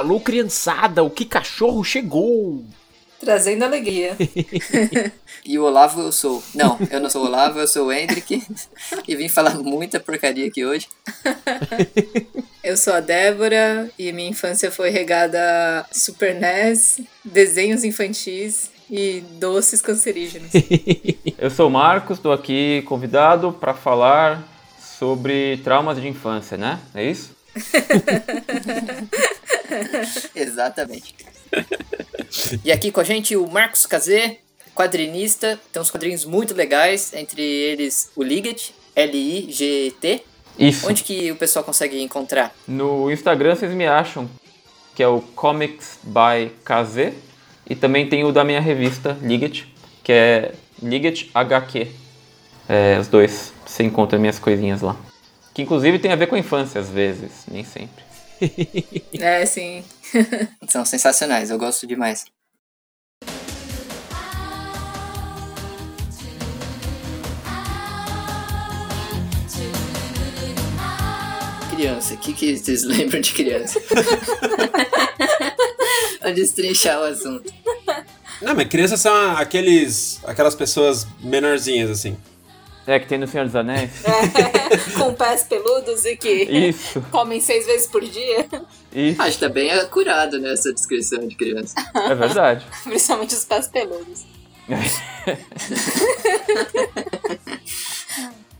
Alô, criançada, o que cachorro chegou? Trazendo alegria. e o Olavo eu sou. Não, eu não sou o Olavo, eu sou o Hendrick. e vim falar muita porcaria aqui hoje. eu sou a Débora e minha infância foi regada Super NES, desenhos infantis e doces cancerígenos. eu sou o Marcos, estou aqui convidado para falar sobre traumas de infância, né? É isso? Exatamente. e aqui com a gente o Marcos Cazê, quadrinista. Tem uns quadrinhos muito legais, entre eles o Liget, L-I-G-T. Isso. Onde que o pessoal consegue encontrar? No Instagram vocês me acham, que é o Comics by Kazê. E também tem o da minha revista, Liget, que é Liget HQ. É, os dois, você encontra minhas coisinhas lá. Que inclusive tem a ver com a infância às vezes, nem sempre. é, sim. São sensacionais, eu gosto demais. Criança, o que, que vocês lembram de criança? Onde destrinchar o assunto. Não, mas crianças são aqueles, aquelas pessoas menorzinhas, assim. É, que tem no Senhor dos Anéis. É, com pés peludos e que Isso. comem seis vezes por dia. Isso. Acho que tá bem acurado nessa descrição de criança. É verdade. Principalmente os pés peludos.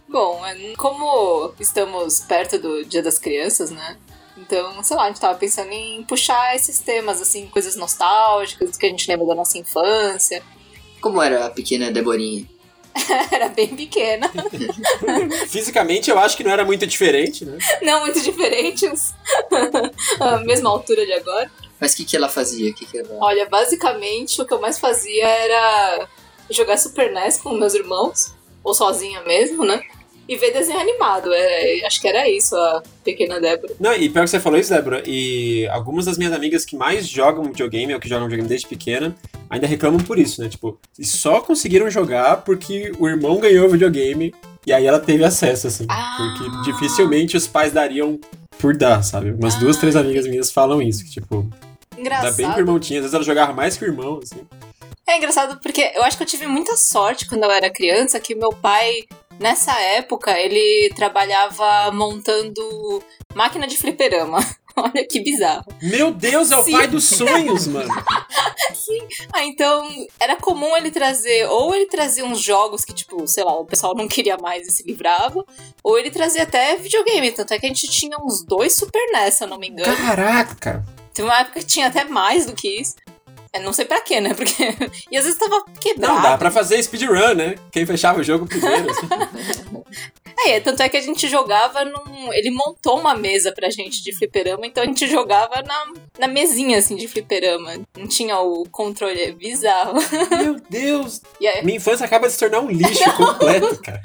Bom, como estamos perto do Dia das Crianças, né? Então, sei lá, a gente tava pensando em puxar esses temas, assim, coisas nostálgicas, que a gente lembra da nossa infância. Como era a pequena Deborinha? era bem pequena. Fisicamente eu acho que não era muito diferente, né? Não muito diferentes. a mesma altura de agora. Mas o que, que ela fazia? Que que ela... Olha, basicamente o que eu mais fazia era jogar Super NES com meus irmãos, ou sozinha mesmo, né? e ver desenho animado. É, acho que era isso, a pequena Débora. Não, e pior que você falou isso, Débora, e algumas das minhas amigas que mais jogam videogame, ou que jogam videogame desde pequena, ainda reclamam por isso, né? Tipo, só conseguiram jogar porque o irmão ganhou o videogame e aí ela teve acesso, assim. Ah. Porque dificilmente os pais dariam por dar, sabe? Umas ah. duas, três ah. amigas minhas falam isso, que, tipo. Engraçado. Dá bem que o irmão tinha, às vezes ela jogava mais que o irmão, assim. É engraçado porque eu acho que eu tive muita sorte quando eu era criança, que meu pai Nessa época, ele trabalhava montando máquina de fliperama. Olha que bizarro. Meu Deus, é o Sim. pai dos sonhos, mano. Sim. Ah, então era comum ele trazer, ou ele trazia uns jogos que, tipo, sei lá, o pessoal não queria mais e se livrava, ou ele trazia até videogame. Tanto é que a gente tinha uns dois Super NES, se eu não me engano. Caraca! Teve uma época que tinha até mais do que isso. É, não sei pra quê, né? Porque. E às vezes tava quebrado. Não, dá pra fazer speedrun, né? Quem fechava o jogo primeiro. Assim. É, tanto é que a gente jogava num. Ele montou uma mesa pra gente de fliperama, então a gente jogava na, na mesinha, assim, de fliperama. Não tinha o controle, é bizarro. Meu Deus! Aí... Minha infância acaba de se tornar um lixo completo, cara.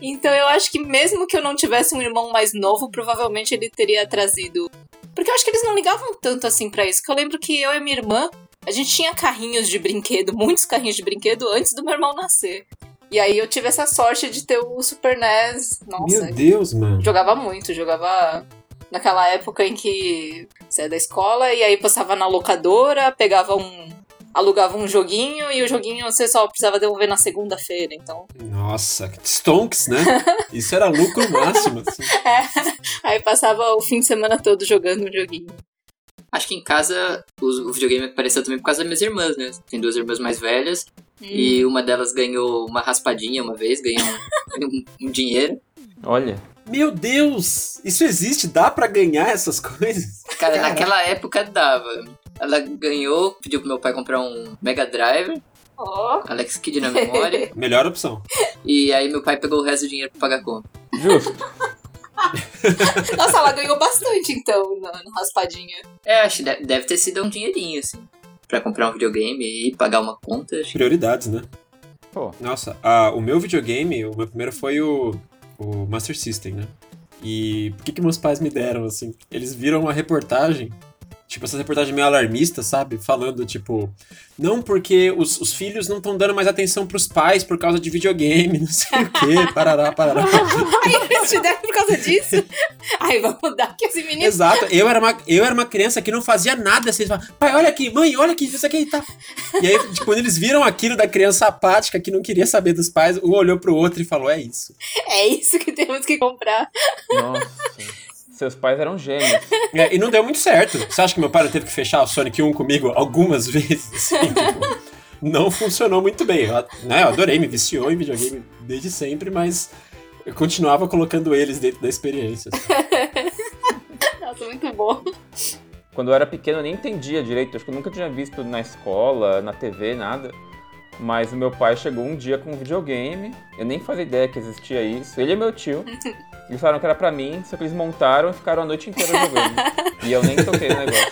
então eu acho que mesmo que eu não tivesse um irmão mais novo, provavelmente ele teria trazido porque eu acho que eles não ligavam tanto assim para isso. Que eu lembro que eu e minha irmã, a gente tinha carrinhos de brinquedo, muitos carrinhos de brinquedo antes do meu irmão nascer. E aí eu tive essa sorte de ter o Super NES. Nossa. Meu Deus, mano. Jogava muito, jogava naquela época em que você é da escola e aí passava na locadora, pegava um alugava um joguinho e o joguinho você só precisava devolver na segunda-feira, então. Nossa, stonks, né? Isso era lucro máximo. Assim. É, aí passava o fim de semana todo jogando um joguinho. Acho que em casa o videogame apareceu também por causa das minhas irmãs, né? Tem duas irmãs mais velhas hum. e uma delas ganhou uma raspadinha uma vez, ganhou um, um, dinheiro. Olha. Meu Deus! Isso existe? Dá para ganhar essas coisas? Cara, Caraca. naquela época dava. Ela ganhou, pediu pro meu pai comprar um Mega Drive. Oh. Alex Kidd na memória. Melhor opção. E aí meu pai pegou o resto do dinheiro pra pagar a conta. Justo. Nossa, ela ganhou bastante então na raspadinha. É, acho que deve ter sido um dinheirinho, assim. Pra comprar um videogame e pagar uma conta. Acho. Prioridades, né? Pô. Nossa, a, o meu videogame, o meu primeiro foi o, o Master System, né? E por que, que meus pais me deram, assim? Eles viram uma reportagem Tipo, essas reportagens meio alarmistas, sabe? Falando, tipo, não porque os, os filhos não estão dando mais atenção pros pais por causa de videogame, não sei o quê, parará, parará. Ai, eles te deram por causa disso? Ai, vamos dar que esse menino. Exato, eu era, uma, eu era uma criança que não fazia nada, assim, falavam, pai, olha aqui, mãe, olha aqui, isso aqui tá. E aí, tipo, quando eles viram aquilo da criança apática que não queria saber dos pais, um olhou pro outro e falou, é isso. É isso que temos que comprar. Nossa. Seus pais eram gêmeos. É, e não deu muito certo. Você acha que meu pai teve que fechar o Sonic 1 comigo algumas vezes? Assim, tipo, não funcionou muito bem. Eu, né, eu adorei, me viciou em videogame desde sempre, mas eu continuava colocando eles dentro da experiência. assim. Nossa, muito bom. Quando eu era pequeno eu nem entendia direito, acho que eu nunca tinha visto na escola, na TV, nada. Mas o meu pai chegou um dia com um videogame, eu nem fazia ideia que existia isso. Ele é meu tio. Eles falaram que era pra mim, só que eles montaram e ficaram a noite inteira jogando. e eu nem toquei no negócio.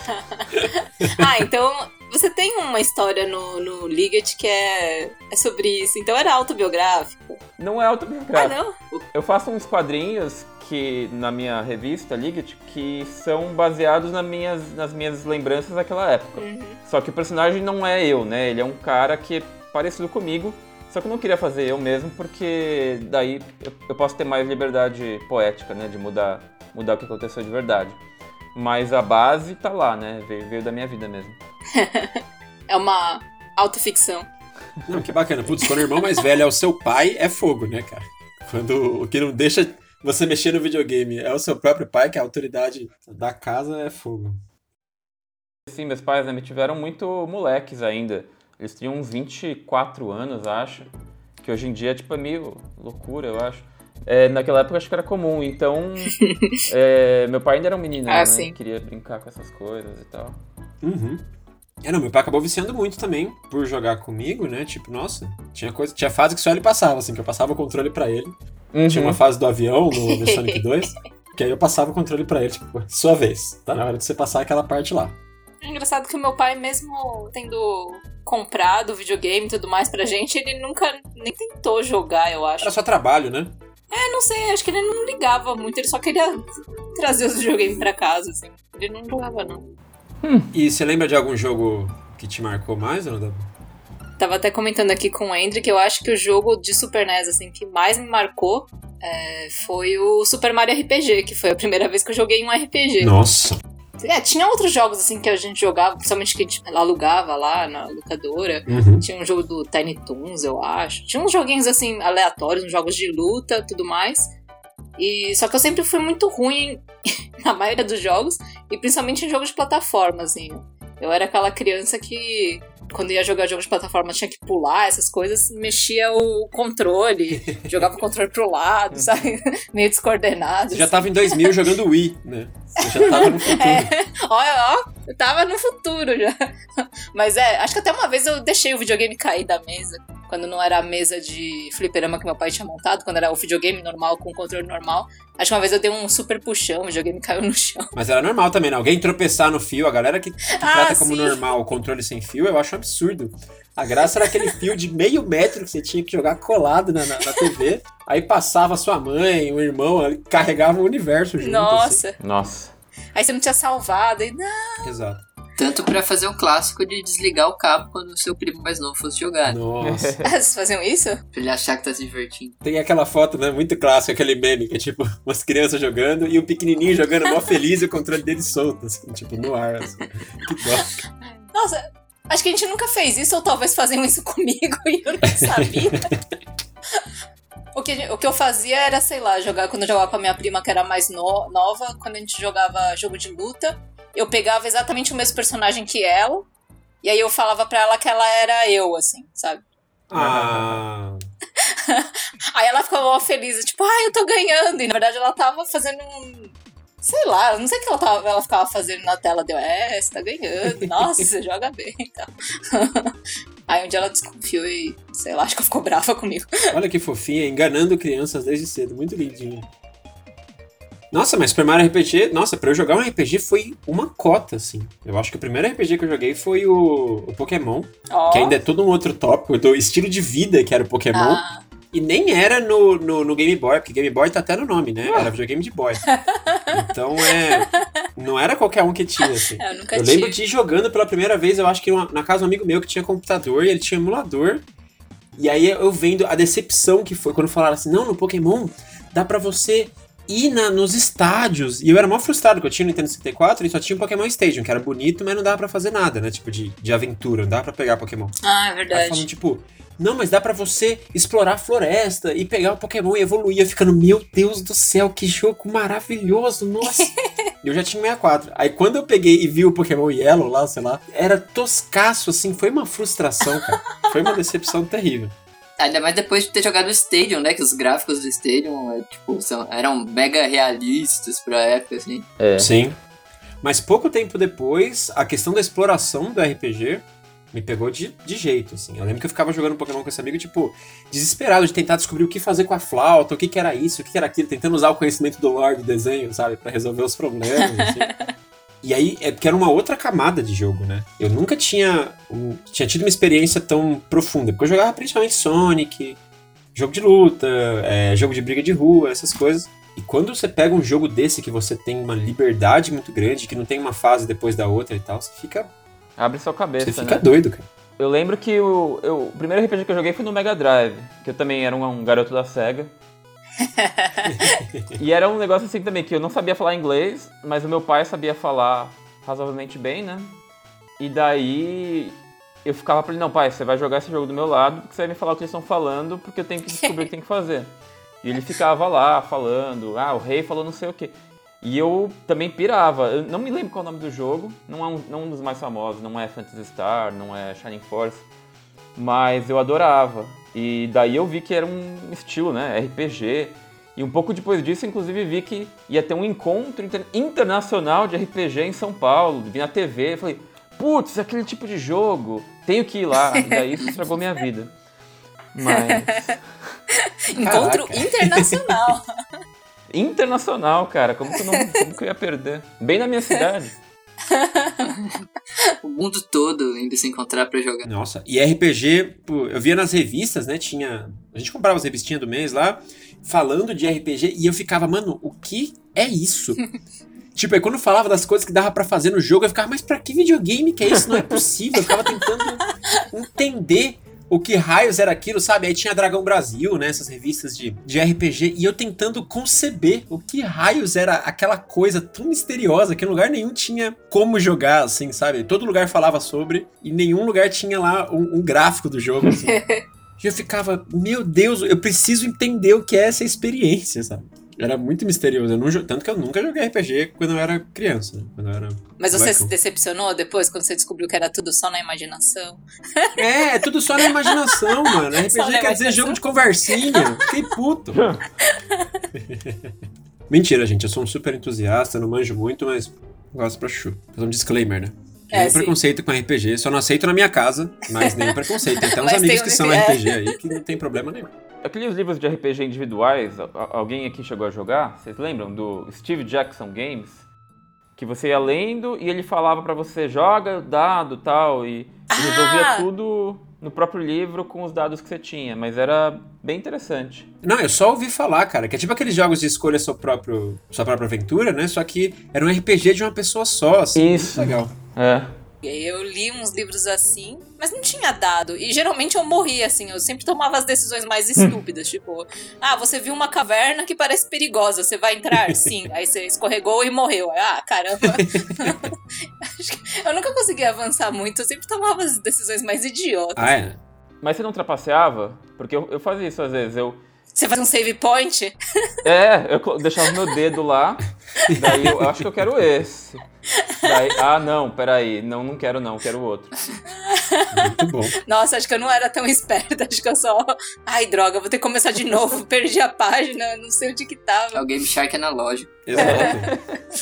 Ah, então você tem uma história no, no Liget que é, é sobre isso. Então era autobiográfico. Não é Ah, autobiográfico. não? Eu faço uns quadrinhos que na minha revista Liget que são baseados nas minhas, nas minhas lembranças daquela época. Uhum. Só que o personagem não é eu, né? Ele é um cara que é parecido comigo. Só que eu não queria fazer eu mesmo, porque daí eu, posso ter mais liberdade poética, né? De mudar, mudar o que aconteceu de verdade. Mas a base tá lá, né? Veio, veio da minha vida mesmo. É uma autoficção. Não, que bacana. Putz, quando o irmão mais velho é o seu pai, é fogo, né, cara? Quando o que não deixa você mexer no videogame é o seu próprio pai, que é a autoridade da casa, é fogo. Sim, meus pais né, me tiveram muito moleques ainda. Eles tinham uns 24 anos, acho. Que hoje em dia, tipo, é meio loucura, eu acho. É, naquela época acho que era comum, então. é, meu pai ainda era um menino, Ah, né? sim. Queria brincar com essas coisas e tal. Uhum. É, não, meu pai acabou viciando muito também por jogar comigo, né? Tipo, nossa, tinha coisa, tinha fase que só ele passava, assim, que eu passava o controle pra ele. Tinha Uhum. uma fase do avião no, no Sonic 2, que aí eu passava o controle pra ele, tipo, sua vez. Tá na hora de você passar aquela parte lá. É engraçado que o meu pai, mesmo tendo comprado videogame e tudo mais pra gente, ele nunca nem tentou jogar, eu acho. Era só trabalho, né? Eu não sei, acho que ele não ligava muito, ele só queria trazer os videogames pra casa, assim. Ele não jogava, não. E você lembra de algum jogo que te marcou mais, Ana? Tava até comentando aqui com o Andrew que eu acho que o jogo de Super NES, assim, que mais me marcou é, foi o Super Mario RPG, que foi a primeira vez que eu joguei um RPG. Nossa. É, tinha outros jogos, assim, que a gente jogava, principalmente que a gente alugava lá na locadora. Uhum. Tinha um jogo do Tiny Toons, eu acho. Tinha uns joguinhos, assim, aleatórios, uns jogos de luta tudo mais. E só que eu sempre fui muito ruim na maioria dos jogos, e principalmente em jogos de plataforma, assim. Eu era aquela criança que, quando ia jogar jogos de plataforma, tinha que pular, essas coisas, mexia o controle, jogava o controle pro lado, sabe? Meio descoordenado. Você já assim. tava em 2000 jogando Wii, né? Você já tava no futuro. Olha, ó, eu tava no futuro já. Mas é, acho que até uma vez eu deixei o videogame cair da mesa. Quando não era a mesa de fliperama que meu pai tinha montado, quando era o videogame normal com o controle normal. Acho que uma vez eu dei um super puxão, o videogame caiu no chão. Mas era normal também, né? Alguém tropeçar no fio, a galera que, que trata como sim. normal o controle sem fio, eu acho absurdo. A graça era aquele fio de meio metro que você tinha que jogar colado na, na, na TV. Aí passava sua mãe, o irmão, carregava o universo junto. assim. Nossa. Nossa. Aí você não tinha salvado. E, não. Exato. Tanto pra fazer o clássico de desligar o cabo quando o seu primo mais novo fosse jogar. Nossa. Vocês faziam isso? Pra ele achar que tá se divertindo. Tem aquela foto, né, muito clássica, aquele meme, que é tipo, umas crianças jogando e o pequenininho jogando mó feliz e o controle dele solto, assim, tipo, no ar, assim. Que dó. Nossa, acho que a gente nunca fez isso, ou talvez faziam isso comigo e eu nem sabia. O que, o que eu fazia era, sei lá, jogar quando eu jogava com a minha prima que era mais no- nova, quando a gente jogava jogo de luta, eu pegava exatamente o mesmo personagem que ela, e aí eu falava pra ela que ela era eu, assim, sabe? Ah, Aí ela ficava mó feliz, tipo, ah, eu tô ganhando. E na verdade ela tava fazendo um. Sei lá, não sei o que ela, tava, ela ficava fazendo na tela. Deu, é, você tá ganhando. Nossa, você joga bem e tal. Aí um dia ela desconfiou e, sei lá, acho que ficou brava comigo. olha que fofinha, enganando crianças desde cedo, muito lindinha. Nossa, mas Super Mario RPG, nossa, pra eu jogar um RPG foi uma cota, assim. Eu acho que o primeiro RPG que eu joguei foi o, o Pokémon, Ó. que ainda é todo um outro tópico do estilo de vida que era o Pokémon. Ah, E nem era no, no, no Game Boy, porque Game Boy tá até no nome, né? Era videogame de boy. Então é. Não era qualquer um que tinha, assim. Eu nunca Eu lembro de ir jogando pela primeira vez, eu acho que uma- na casa de um amigo meu que tinha computador e ele tinha emulador. E aí eu vendo a decepção que foi quando falaram assim: não, no Pokémon dá pra você ir na- nos estádios. E eu era mó frustrado, porque eu tinha o Nintendo 64 e só tinha o Pokémon Stadium, que era bonito, mas não dava pra fazer nada, né? Tipo, de, de aventura, não dava pra pegar Pokémon. Ah, é Aí verdade. falando, tipo, não, mas dá pra você explorar a floresta e pegar o Pokémon e evoluir. Eu ficando, meu Deus do céu, que jogo maravilhoso, nossa. eu já tinha 64. Aí quando eu peguei e vi o Pokémon Yellow lá, sei lá, era toscaço, assim, foi uma frustração, cara. Foi uma decepção terrível. Ainda mais depois de ter jogado o Stadium, né? Que os gráficos do Stadium é, tipo, são- eram mega realistas pra época, assim. É. Sim. Mas pouco tempo depois, a questão da exploração do RPG me pegou de, de jeito, assim. Eu lembro que eu ficava jogando Pokémon com esse amigo, tipo, desesperado de tentar descobrir o que fazer com a flauta, o que, que era isso, o que, que era aquilo, tentando usar o conhecimento do lore do desenho, sabe, Pra resolver os problemas, assim. E aí, é porque era uma outra camada de jogo, né? Eu nunca tinha, um- tinha tido uma experiência tão profunda, porque eu jogava principalmente Sonic, jogo de luta, é, jogo de briga de rua, essas coisas. E quando você pega um jogo desse que você tem uma liberdade muito grande, que não tem uma fase depois da outra e tal, você fica, Abre sua cabeça, você fica né? doido, cara. Eu lembro que o, eu- o primeiro RPG que eu joguei foi no Mega Drive, que eu também era um, um garoto da SEGA. e era um negócio assim também, que eu não sabia falar inglês, mas o meu pai sabia falar razoavelmente bem, né? E daí eu ficava pra ele, não, pai, você vai jogar esse jogo do meu lado, porque você vai me falar o que eles estão falando, porque eu tenho que descobrir o que tem que fazer. E ele ficava lá falando, ah, o rei falou não sei o quê. E eu também pirava. Eu não me lembro qual é o nome do jogo. Não é um, não um dos mais famosos. Não é Phantasy Star, não é Shining Force. Mas eu adorava. E daí eu vi que era um estilo, né? RPG. E um pouco depois disso, inclusive, vi que ia ter um encontro inter- internacional de RPG em São Paulo. Vi na TV. Falei, putz, aquele tipo de jogo. Tenho que ir lá. E daí isso estragou minha vida. Mas. Encontro Caraca. internacional. Internacional, cara. Como que, eu não, como que eu ia perder? Bem na minha cidade. O mundo todo indo se encontrar pra jogar. Nossa, e RPG, eu via nas revistas, né? Tinha. A gente comprava as revistinhas do mês lá, falando de RPG, e eu ficava, mano, o que é isso? tipo, aí quando falava das coisas que dava pra fazer no jogo, eu ficava, mas pra que videogame que é isso? Não é possível. Eu ficava tentando entender o que raios era aquilo, sabe? Aí tinha Dragão Brasil, né? Essas revistas de, de RPG, e eu tentando conceber o que raios era aquela coisa tão misteriosa que em lugar nenhum tinha como jogar, assim, sabe? Todo lugar falava sobre, e nenhum lugar tinha lá um, um gráfico do jogo, assim. E eu ficava, meu Deus, eu preciso entender o que é essa experiência, sabe? Era muito misterioso. Eu não, tanto que eu nunca joguei RPG quando eu era criança, né? Quando eu era. Mas você se decepcionou depois, quando você descobriu que era tudo só na imaginação? É, é tudo só na imaginação, mano. RPG quer dizer imaginação. jogo de conversinha. Fiquei puto. Mentira, gente. Eu sou um super entusiasta, não manjo muito, mas gosto pra chu. Fazer um disclaimer, né? É, Nenhum sim. preconceito com RPG, só não aceito na minha casa, mas nenhum preconceito. Tem até uns amigos um- que são. RPG aí que não tem problema nenhum. Aqueles livros de RPG individuais, alguém aqui chegou a jogar? Vocês lembram do Steve Jackson Games? Que você ia lendo e ele falava pra você, joga dado tal, e Ah! resolvia tudo no próprio livro com os dados que você tinha, mas era bem interessante. Não, eu só ouvi falar, cara, que é tipo aqueles jogos de escolha seu próprio, sua própria aventura, né? Só que era um RPG de uma pessoa só, assim. Isso. Muito legal. É. Eu li uns livros assim, mas não tinha dado. E geralmente eu morria, assim. Eu sempre tomava as decisões mais estúpidas. tipo, ah, você viu uma caverna que parece perigosa. Você vai entrar? Sim. Aí você escorregou e morreu. Ah, caramba. Acho que eu nunca consegui avançar muito. Eu sempre tomava as decisões mais idiotas. Ah, é? Mas você não trapaceava? Porque eu, eu fazia isso às vezes. Eu, Você faz um save point? é, eu deixava meu dedo lá, daí eu, eu acho que eu quero esse. Daí, ah, não, peraí, não, não quero não, quero o outro. Muito bom. Nossa, acho que eu não era tão esperta. Acho que eu só. Ai, droga, vou ter que começar de novo. Perdi a página, não sei onde que É tava. o Game Shark analógico. Exato.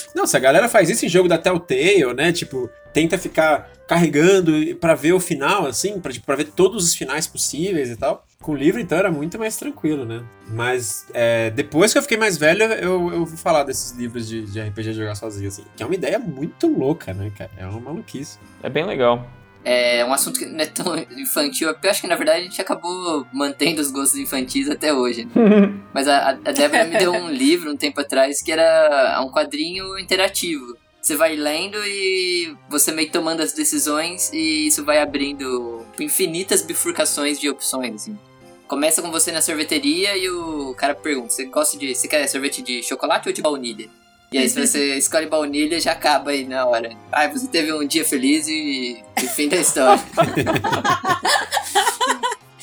Não, se a galera faz isso em jogo da Telltale, né? Tipo, tenta ficar carregando pra ver o final, assim, pra, tipo, pra ver todos os finais possíveis e tal. Com o livro, então, era muito mais tranquilo, né? Mas é, depois que eu fiquei mais velho, eu, eu vou falar desses livros de, de RPG de jogar sozinho, assim. Que é uma ideia muito louca, né, cara? É uma maluquice. É bem legal. É um assunto que não é tão infantil, porque eu acho que na verdade a gente acabou mantendo os gostos infantis até hoje. Né? Mas a, a Débora me deu um livro um tempo atrás que era um quadrinho interativo. Você vai lendo e você meio que tomando as decisões e isso vai abrindo infinitas bifurcações de opções, assim. Começa com você na sorveteria e o cara pergunta: você gosta de. Você quer sorvete de chocolate ou de baunilha? E aí, se você escolhe baunilha, já acaba aí na hora. Ah, você teve um dia feliz e, e fim da história.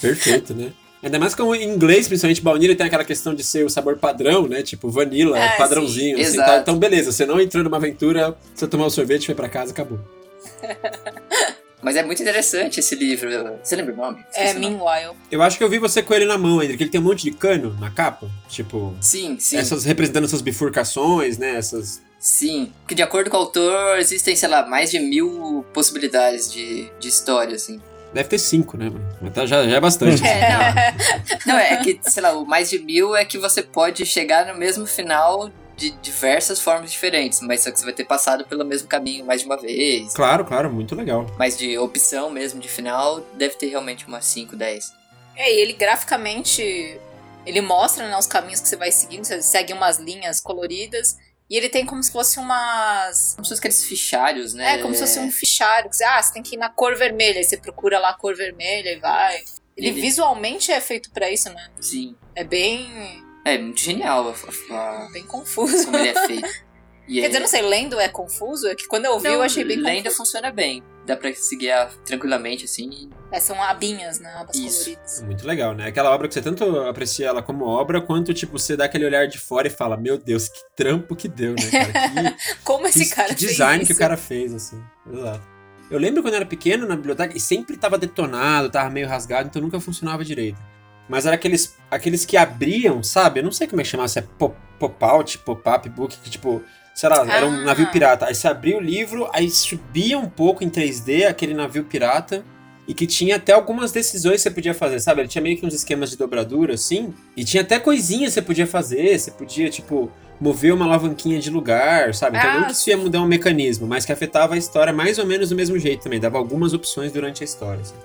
Perfeito, né? Ainda mais como em inglês, principalmente baunilha, tem aquela questão de ser o sabor padrão, né? Tipo, vanilla, É, padrãozinho. sim, assim, exato. tá? Então, beleza, você não entrou numa aventura, você tomar o sorvete, foi pra casa, acabou. Mas é muito interessante esse livro. Você lembra o nome? É, Esqueci o nome. Meanwhile. Eu acho que eu vi você com ele na mão, André, que ele tem um monte de cano na capa. Tipo, Sim, sim. essas representando essas bifurcações, né? Essas. Sim. Porque de acordo com o autor, existem, sei lá, mais de mil possibilidades de, de história, assim. Deve ter cinco, né, mano? Mas tá, já, já é bastante. É, não. não, é que, sei lá, o mais de mil é que você pode chegar no mesmo final de diversas formas diferentes, mas só que você vai ter passado pelo mesmo caminho mais de uma vez. Claro, claro, muito legal. Mas de opção mesmo de final, deve ter realmente umas 5, 10. É, e ele graficamente. Ele mostra né, os caminhos que você vai seguindo, você segue umas linhas coloridas. E ele tem como se fosse umas. Como se fosse aqueles fichários, né? É, como se fosse um fichário. Que você, ah, você tem que ir na cor vermelha. Aí você procura lá a cor vermelha e vai. Ele, Ele- visualmente é feito pra isso, né? Sim. É bem. É muito genial a, a- bem confuso. como ele é feito. E Quer é- dizer, não sei, lendo é confuso? É que quando eu vi eu achei bem lenda confuso. funciona bem. Dá pra seguir a- tranquilamente, assim. É, são abinhas, né? Abas Isso. coloridas. Muito legal, né? Aquela obra que você tanto aprecia ela como obra, quanto, tipo, você dá aquele olhar de fora e fala, meu Deus, que trampo que deu, né, cara? Como Que, esse que, cara que fez design isso? que o cara fez, assim. Exato. Eu lembro quando eu era pequeno na biblioteca e sempre tava detonado, tava meio rasgado, então nunca funcionava direito. Mas era aqueles, aqueles que abriam, sabe? Eu não sei como é que chamava, se é pop- pop-out, pop-up book, que tipo, sei lá, era um Ah. navio pirata. Aí você abria o livro, aí subia um pouco em 3D aquele navio pirata. E que tinha até algumas decisões que você podia fazer, sabe? Ele tinha meio que uns esquemas de dobradura, assim. E tinha até coisinhas que você podia fazer. Você podia, tipo, mover uma alavanquinha de lugar, sabe? Então Ah, não que isso ia mudar um mecanismo, mas que afetava a história mais ou menos do mesmo jeito também. Dava algumas opções durante a história. assim.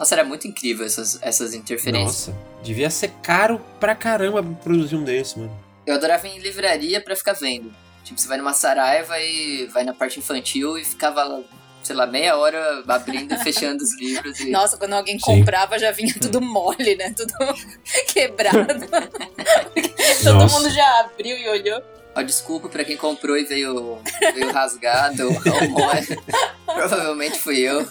Nossa, era muito incrível essas, essas interferências. Nossa, devia ser caro pra caramba produzir um desse, mano. Eu adorava ir em livraria pra ficar vendo. Tipo, você vai numa Saraiva e vai na parte infantil e ficava, lá, sei lá, meia hora abrindo e fechando os livros. E... Nossa, quando alguém Sim. comprava já vinha tudo mole, né? Tudo quebrado. Todo Nossa. mundo já abriu e olhou. Ó, desculpa pra quem comprou e veio, veio rasgado ou. Provavelmente fui eu.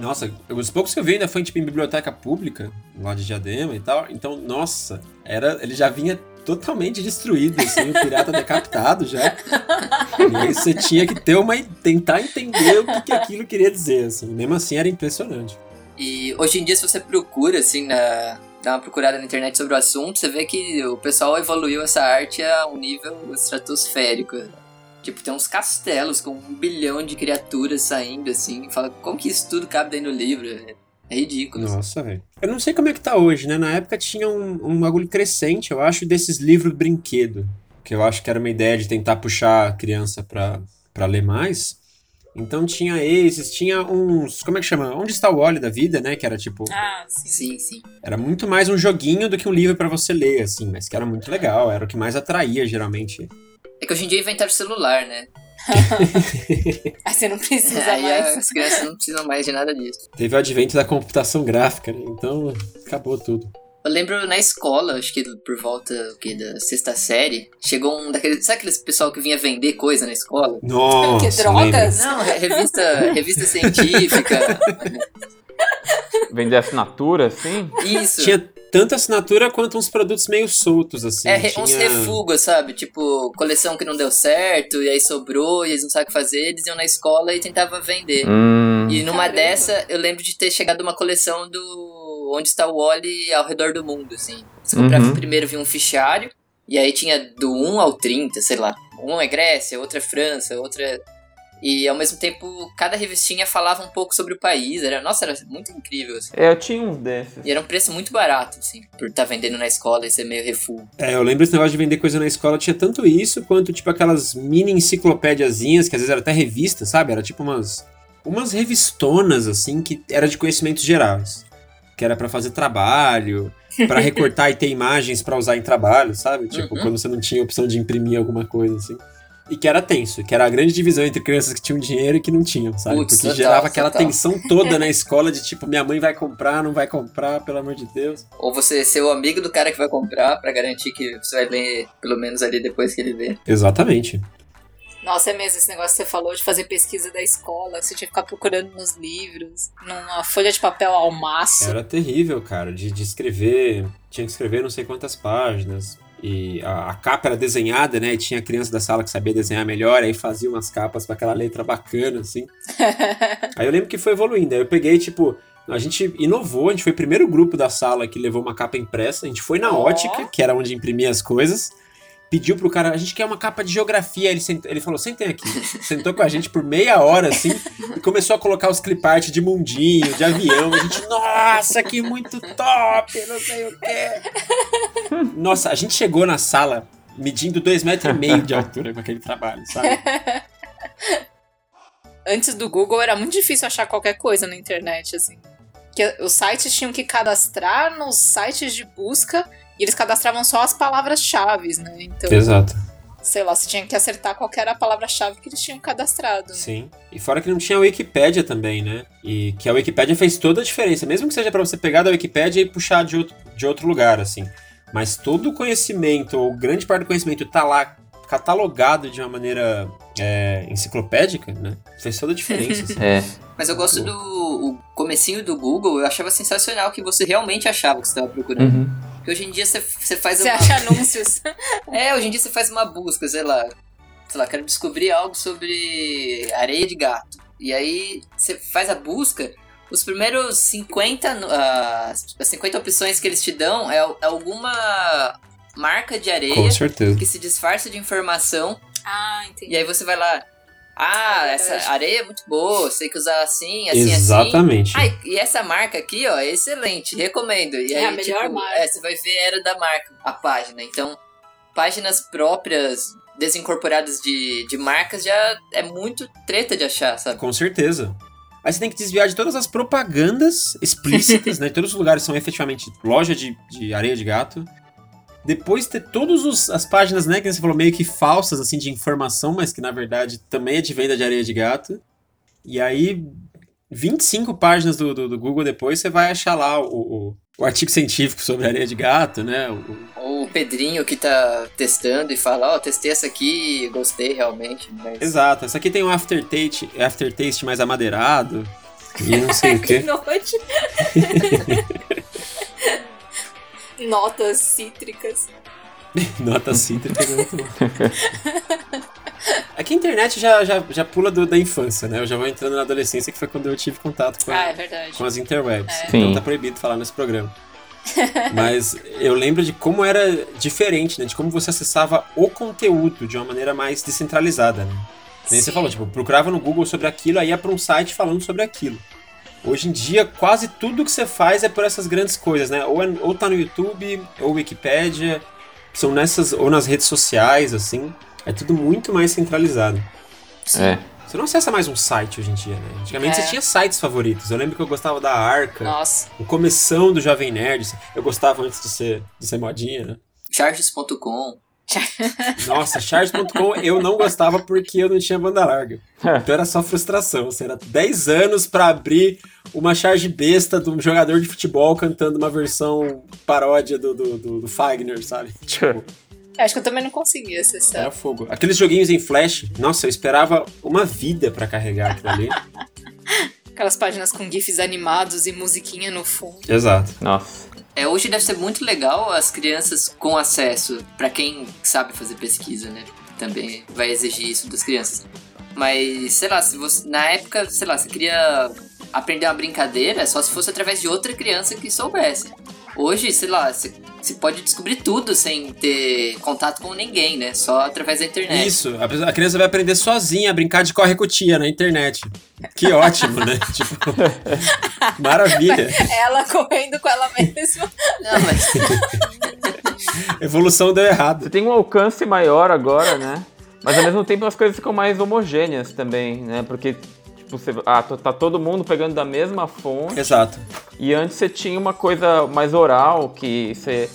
Nossa, os poucos que eu vi ainda foi tipo em biblioteca pública, lá de Diadema e tal. Então, nossa, era, ele já vinha totalmente destruído, assim, o pirata decapitado já. E aí você tinha que ter uma. tentar entender o que, que aquilo queria dizer, assim. Mesmo assim era impressionante. E hoje em dia, se você procura, assim, na, dá uma procurada na internet sobre o assunto, você vê que o pessoal evoluiu essa arte a um nível estratosférico. Tipo, tem uns castelos com um bilhão de criaturas saindo, assim. Fala, como que isso tudo cabe dentro do livro? É, ridículo. Nossa, velho. Eu não sei como é que tá hoje, né? Na época tinha um, um bagulho crescente, eu acho, desses livros brinquedo. Que eu acho que era uma ideia de tentar puxar a criança pra, pra ler mais. Então tinha esses, tinha uns. Como é que chama? Onde está o óleo da vida, né? Que era tipo. Ah, sim. Sim, sim. Era muito mais um joguinho do que um livro pra você ler, assim, mas que era muito legal, era o que mais atraía, geralmente. É que hoje em dia inventaram celular, né? Aí você não precisa Aí mais. as crianças não precisam mais de nada disso. Teve o advento da computação gráfica, né? Então acabou tudo. Eu lembro na escola, acho que por volta o quê, da sexta série, chegou um daqueles. Sabe aqueles pessoal que vinha vender coisa na escola? Nossa, Que drogas? lembra? Não, re- revista, revista científica. Vender assinatura, assim? Isso. Tinha tanto assinatura quanto uns produtos meio soltos, assim. É, tinha... uns refugos, sabe? Tipo, coleção que não deu certo, e aí sobrou, e eles não sabem o que fazer, eles iam na escola e tentavam vender. Hum. E numa Caramba. dessa, eu lembro de ter chegado uma coleção do Onde está o Wally ao redor do mundo, assim. Você comprava Uhum. primeiro, vinha um fichário, e aí tinha do 1 ao 30, sei lá. Um é Grécia, outra é França, outra é... E ao mesmo tempo, cada revistinha falava um pouco sobre o país. Era, nossa, era muito incrível, assim. É, eu tinha uns desses. E era um preço muito barato, assim, por estar vendendo na escola e ser meio refugo. É, eu lembro esse negócio de vender coisa na escola, tinha tanto isso quanto, tipo, aquelas mini enciclopédiazinhas, que às vezes era até revista, sabe? Era tipo umas. umas revistonas, assim, que era de conhecimentos gerais. Que era pra fazer trabalho, pra recortar e ter imagens pra usar em trabalho, sabe? Tipo, Uhum. quando você não tinha opção de imprimir alguma coisa, assim. E que era tenso, que era a grande divisão entre crianças que tinham dinheiro e que não tinham, sabe? Putz, Porque gerava aquela total. tensão toda na escola de tipo, minha mãe vai comprar, não vai comprar, pelo amor de Deus. Ou você ser o amigo do cara que vai comprar pra garantir que você vai ler pelo menos ali depois que ele vê. Exatamente. Nossa, é mesmo esse negócio que você falou de fazer pesquisa da escola, que você tinha que ficar procurando nos livros, numa folha de papel ao maço. Era terrível, cara, de, de escrever. Tinha que escrever não sei quantas páginas. E a, a capa era desenhada, né? E tinha criança da sala que sabia desenhar melhor, aí fazia umas capas com aquela letra bacana, assim. aí eu lembro que foi evoluindo. Aí eu peguei, tipo, a gente inovou, a gente foi o primeiro grupo da sala que levou uma capa impressa. A gente foi na Ó. ótica, que era onde imprimia as coisas. Pediu pro cara, a gente quer uma capa de geografia. Ele, sent- ele falou, sentem aqui. Sentou com a gente por meia hora, assim, e começou a colocar os clipart de mundinho, de avião. A gente, nossa, que muito top, não sei o quê. Nossa, a gente chegou na sala medindo dois metros e meio de altura com aquele trabalho, sabe? Antes do Google era muito difícil achar qualquer coisa na internet, assim. Que os sites tinham que cadastrar nos sites de busca e eles cadastravam só as palavras-chave, né? Então, Exato. sei lá, você tinha que acertar qual era a palavra-chave que eles tinham cadastrado. né? Sim. E fora que não tinha a Wikipédia também, né? E que a Wikipédia fez toda a diferença. Mesmo que seja pra você pegar da Wikipédia e puxar de outro, de outro lugar, assim. Mas todo o conhecimento, ou grande parte do conhecimento, tá lá catalogado de uma maneira é, enciclopédica, né? Fez toda a diferença. assim. É. Mas eu gosto do o comecinho do Google, eu achava sensacional que você realmente achava o que você estava procurando. Uhum. Porque hoje em dia você, você faz Você uma... acha anúncios. É, hoje em dia você faz uma busca, sei lá. Sei lá, quero descobrir algo sobre areia de gato. E aí você faz a busca, os primeiros 50, no- ah, as 50 opções que eles te dão é, é alguma marca de areia Com certeza. que se disfarça de informação. ah, entendi. E aí você vai lá. Ah, É essa areia é muito boa, sei que usar assim, assim, assim. Exatamente. Ah, e essa marca aqui, ó, é excelente, recomendo. E É aí, a melhor tipo, marca. É, você vai ver era da marca, a página. Então, páginas próprias, desincorporadas de, de marcas, já é muito treta de achar, sabe? Com certeza. Aí você tem que desviar de todas as propagandas explícitas, né? Todos os lugares são efetivamente loja de, de areia de gato. Depois ter todas as páginas, né, que você falou, meio que falsas, assim, de informação, mas que na verdade também é de venda de areia de gato. E aí, 25 páginas do, do, do Google depois, você vai achar lá o, o, o artigo científico sobre areia de gato, né? O, Ou o Pedrinho que tá testando e fala, ó, testei essa aqui, gostei realmente. Mas... Exato, essa aqui tem um aftertaste, aftertaste mais amadeirado. E não sei o Que quê. noite. Notas cítricas. Nota cítrica é muito bom. É que a internet já, já, já pula do- da infância, né? Eu já vou entrando na adolescência, que foi quando eu tive contato com, a- Ah, é com as interwebs. É. Então tá proibido falar nesse programa. Mas eu lembro de como era diferente, né? De como você acessava o conteúdo de uma maneira mais descentralizada, né? Nem você falou, tipo, procurava no Google sobre aquilo, aí ia pra um site falando sobre aquilo. Hoje em dia, quase tudo que você faz é por essas grandes coisas, né? Ou, é- ou tá no YouTube, ou Wikipédia, são nessas, ou nas redes sociais, assim. É tudo muito mais centralizado. É. Você não acessa mais um site hoje em dia, né? Antigamente É. você tinha sites favoritos. Eu lembro que eu gostava da Arca, Nossa. o começão do Jovem Nerd. Eu gostava antes de ser, de ser modinha, né? Charges.com. Nossa, charge.com eu não gostava porque eu não tinha banda larga. Então era só frustração. Assim, era 10 anos pra abrir uma charge besta de um jogador de futebol cantando uma versão paródia do, do, do, do Fagner, sabe? Tipo, Acho que eu também não consegui acessar. era fogo. Aqueles joguinhos em flash, nossa, eu esperava uma vida pra carregar aquilo ali. Aquelas páginas com GIFs animados e musiquinha no fundo. Exato. Nossa. É, hoje deve ser muito legal as crianças com acesso, pra quem sabe fazer pesquisa, né? Também vai exigir isso das crianças. Mas, sei lá, se você. Na época, sei lá, você queria aprender uma brincadeira, só se fosse através de outra criança que soubesse. Hoje, sei lá, você, pode descobrir tudo sem ter contato com ninguém, né? Só através da internet. Isso, a, pessoa- a criança vai aprender sozinha a brincar de corre com tia na internet. Que ótimo, né? tipo, maravilha. Ela correndo com ela mesma. Não, mas Evolução deu errado. Você tem um alcance maior agora, né? Mas ao mesmo tempo as coisas ficam mais homogêneas também, né? Porque você, ah, tá todo mundo pegando da mesma fonte. Exato. E antes você tinha uma coisa mais oral, que você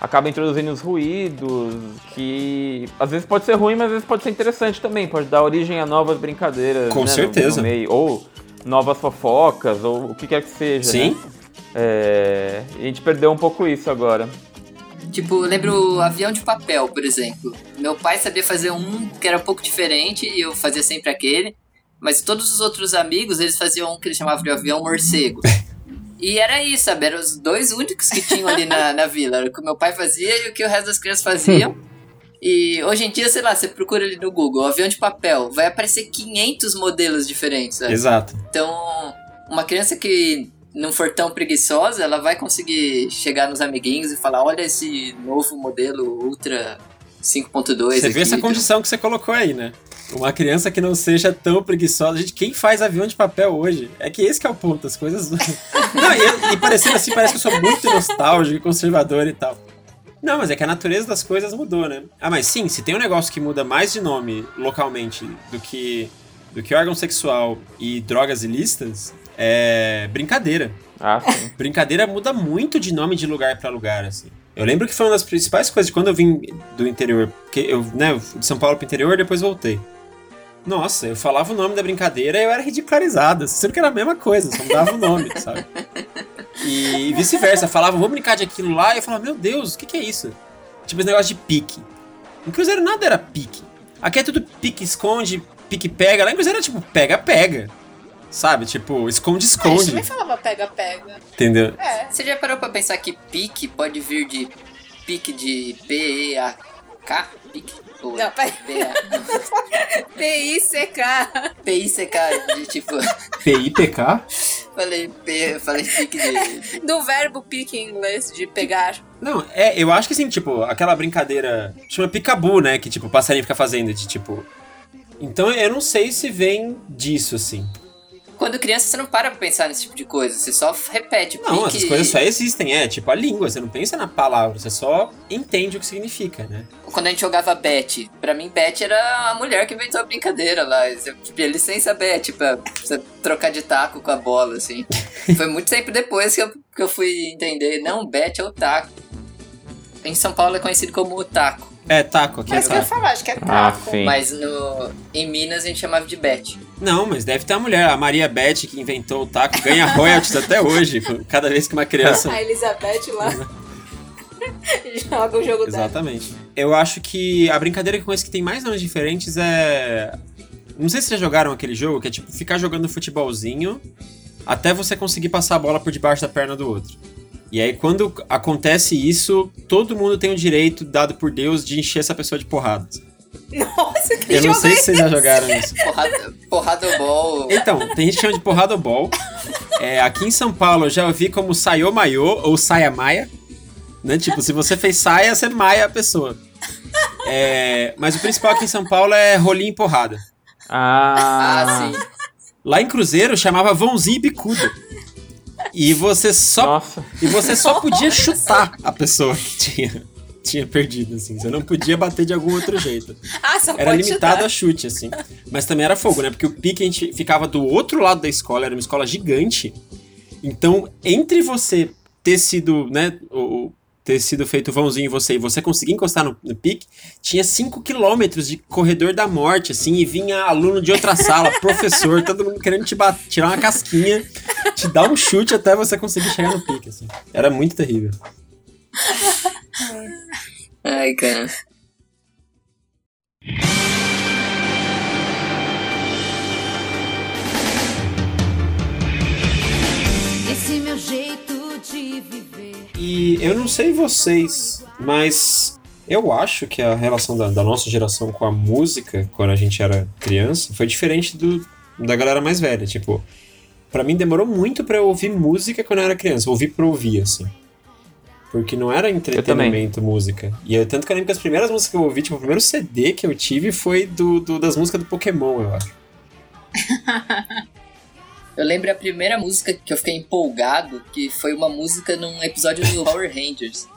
acaba introduzindo os ruídos, que às vezes pode ser ruim, mas às vezes pode ser interessante também, pode dar origem a novas brincadeiras. Com né, no- certeza. no meio, ou novas fofocas, ou o que quer que seja. Sim. né? É, e a gente perdeu um pouco isso agora. Tipo, eu lembro o avião de papel, por exemplo. Meu pai sabia fazer um que era um pouco diferente e eu fazia sempre aquele. Mas todos os outros amigos, eles faziam um que eles chamavam de avião morcego. E era isso, sabe? Eram os dois únicos que tinham ali na, na vila. Era o que o meu pai fazia e o que o resto das crianças faziam. E hoje em dia, sei lá, você procura ali no Google, avião de papel, vai aparecer 500 modelos diferentes, sabe? Exato. Então, uma criança que não for tão preguiçosa, ela vai conseguir chegar nos amiguinhos e falar: olha esse novo modelo Ultra 5.2. Você aqui, vê essa então. condição que você colocou aí, né? Uma criança que não seja tão preguiçosa. Gente, quem faz avião de papel hoje? É que esse que é o ponto, as coisas. não, e, e parecendo assim, parece que eu sou muito nostálgico e conservador e tal. Não, mas é que a natureza das coisas mudou, né? Ah, mas sim, se tem um negócio que muda mais de nome localmente do que, do que órgão sexual e drogas ilícitas, é brincadeira. Ah, sim. Brincadeira muda muito de nome de lugar pra lugar, assim. Eu lembro que foi uma das principais coisas de quando eu vim do interior, porque eu, né, de São Paulo pro interior, depois voltei. Nossa, eu falava o nome da brincadeira e eu era ridicularizado, sendo que era a mesma coisa, só mudava o nome, sabe? E vice-versa, falava, vamos brincar de aquilo lá, e eu falava, meu Deus, o que, que é isso? Tipo esse negócio de pique. No Cruzeiro nada era pique. Aqui é tudo pique-esconde, pique-pega. Lá em Cruzeiro era tipo pega-pega. Sabe? Tipo, A gente esconde-esconde. também falava pega-pega. Entendeu? É. Você já parou pra pensar que pique pode vir de pique de P-E-A-K? Pique? Ou Não, peraí. P-A- P-I-C-K. P-I-C-K, de tipo. PIPK? Falei P, falei pique de. Do verbo pique em inglês, de pegar. Não, é, eu acho que assim, tipo, aquela brincadeira. Chama picabu, né? Que tipo, o passarinho fica fazendo, de tipo. Então eu não sei se vem disso, assim. Quando criança, você não para pra pensar nesse tipo de coisa. Você só repete. Não, pique... essas coisas só existem, é, tipo a língua, você não pensa na palavra, você só entende o que significa, né? Quando a gente jogava Bet, pra mim Bet era a mulher que inventou a brincadeira lá. Você pedia licença Bet pra você trocar de taco com a bola, assim. Foi muito tempo depois que eu, que eu fui entender. Não, Bet é o taco. Em São Paulo é conhecido como o taco. É, taco, aqui Mas é que eu falar, acho que é Ah, taco. sim. Mas no, em Minas a gente chamava de Bet. Não, mas deve ter a mulher, a Maria Beth, que inventou o taco, ganha royalties até hoje, cada vez que uma criança. A Elizabeth lá joga o jogo dela. Exatamente. Eu acho que a brincadeira que eu conheço que tem mais nomes diferentes é. Não sei se vocês já jogaram aquele jogo, que é tipo ficar jogando futebolzinho até você conseguir passar a bola por debaixo da perna do outro. E aí, quando acontece isso, todo mundo tem o direito, dado por Deus, de encher essa pessoa de porradas. Nossa, que Eu não sei se vocês já jogaram isso. Porrada, porrada ball. Então, tem gente que chama de porrada ball. É, aqui em São Paulo eu já ouvi como saiô maiô ou saia maia. Né? Tipo, se você fez saia, você maia a pessoa. É, mas o principal aqui em São Paulo é rolinho e porrada. Ah, Ah, sim. Lá em Cruzeiro chamava vãozinho e bicuda. E você só, Nossa. e você só podia chutar a pessoa que tinha, tinha perdido, assim. Você não podia bater de algum outro jeito. Ah, só Era limitado chutar. a chute, assim. Mas também era fogo, né? Porque o pique a gente ficava do outro lado da escola, era uma escola gigante. Então, entre você ter sido, né, o, o- ter sido feito vãozinho em você e você conseguir encostar no, no pique, tinha 5 quilômetros de corredor da morte, assim, e vinha aluno de outra sala, professor, todo mundo querendo te tirar uma casquinha, te dar um chute até você conseguir chegar no pique, assim. Era muito terrível. Ai, cara. Esse meu jeito. E eu não sei vocês, mas eu acho que a relação da, da nossa geração com a música, quando a gente era criança, foi diferente do da galera mais velha. Tipo, pra mim demorou muito pra eu ouvir música quando eu era criança. Ouvir pra ouvir, assim. Porque não era entretenimento, música. E eu, tanto que eu lembro que as primeiras músicas que eu ouvi, tipo, o primeiro CD que eu tive foi do, do- das músicas do Pokémon, eu acho. Eu lembro a primeira música que eu fiquei empolgado, que foi uma música num episódio do Power Rangers.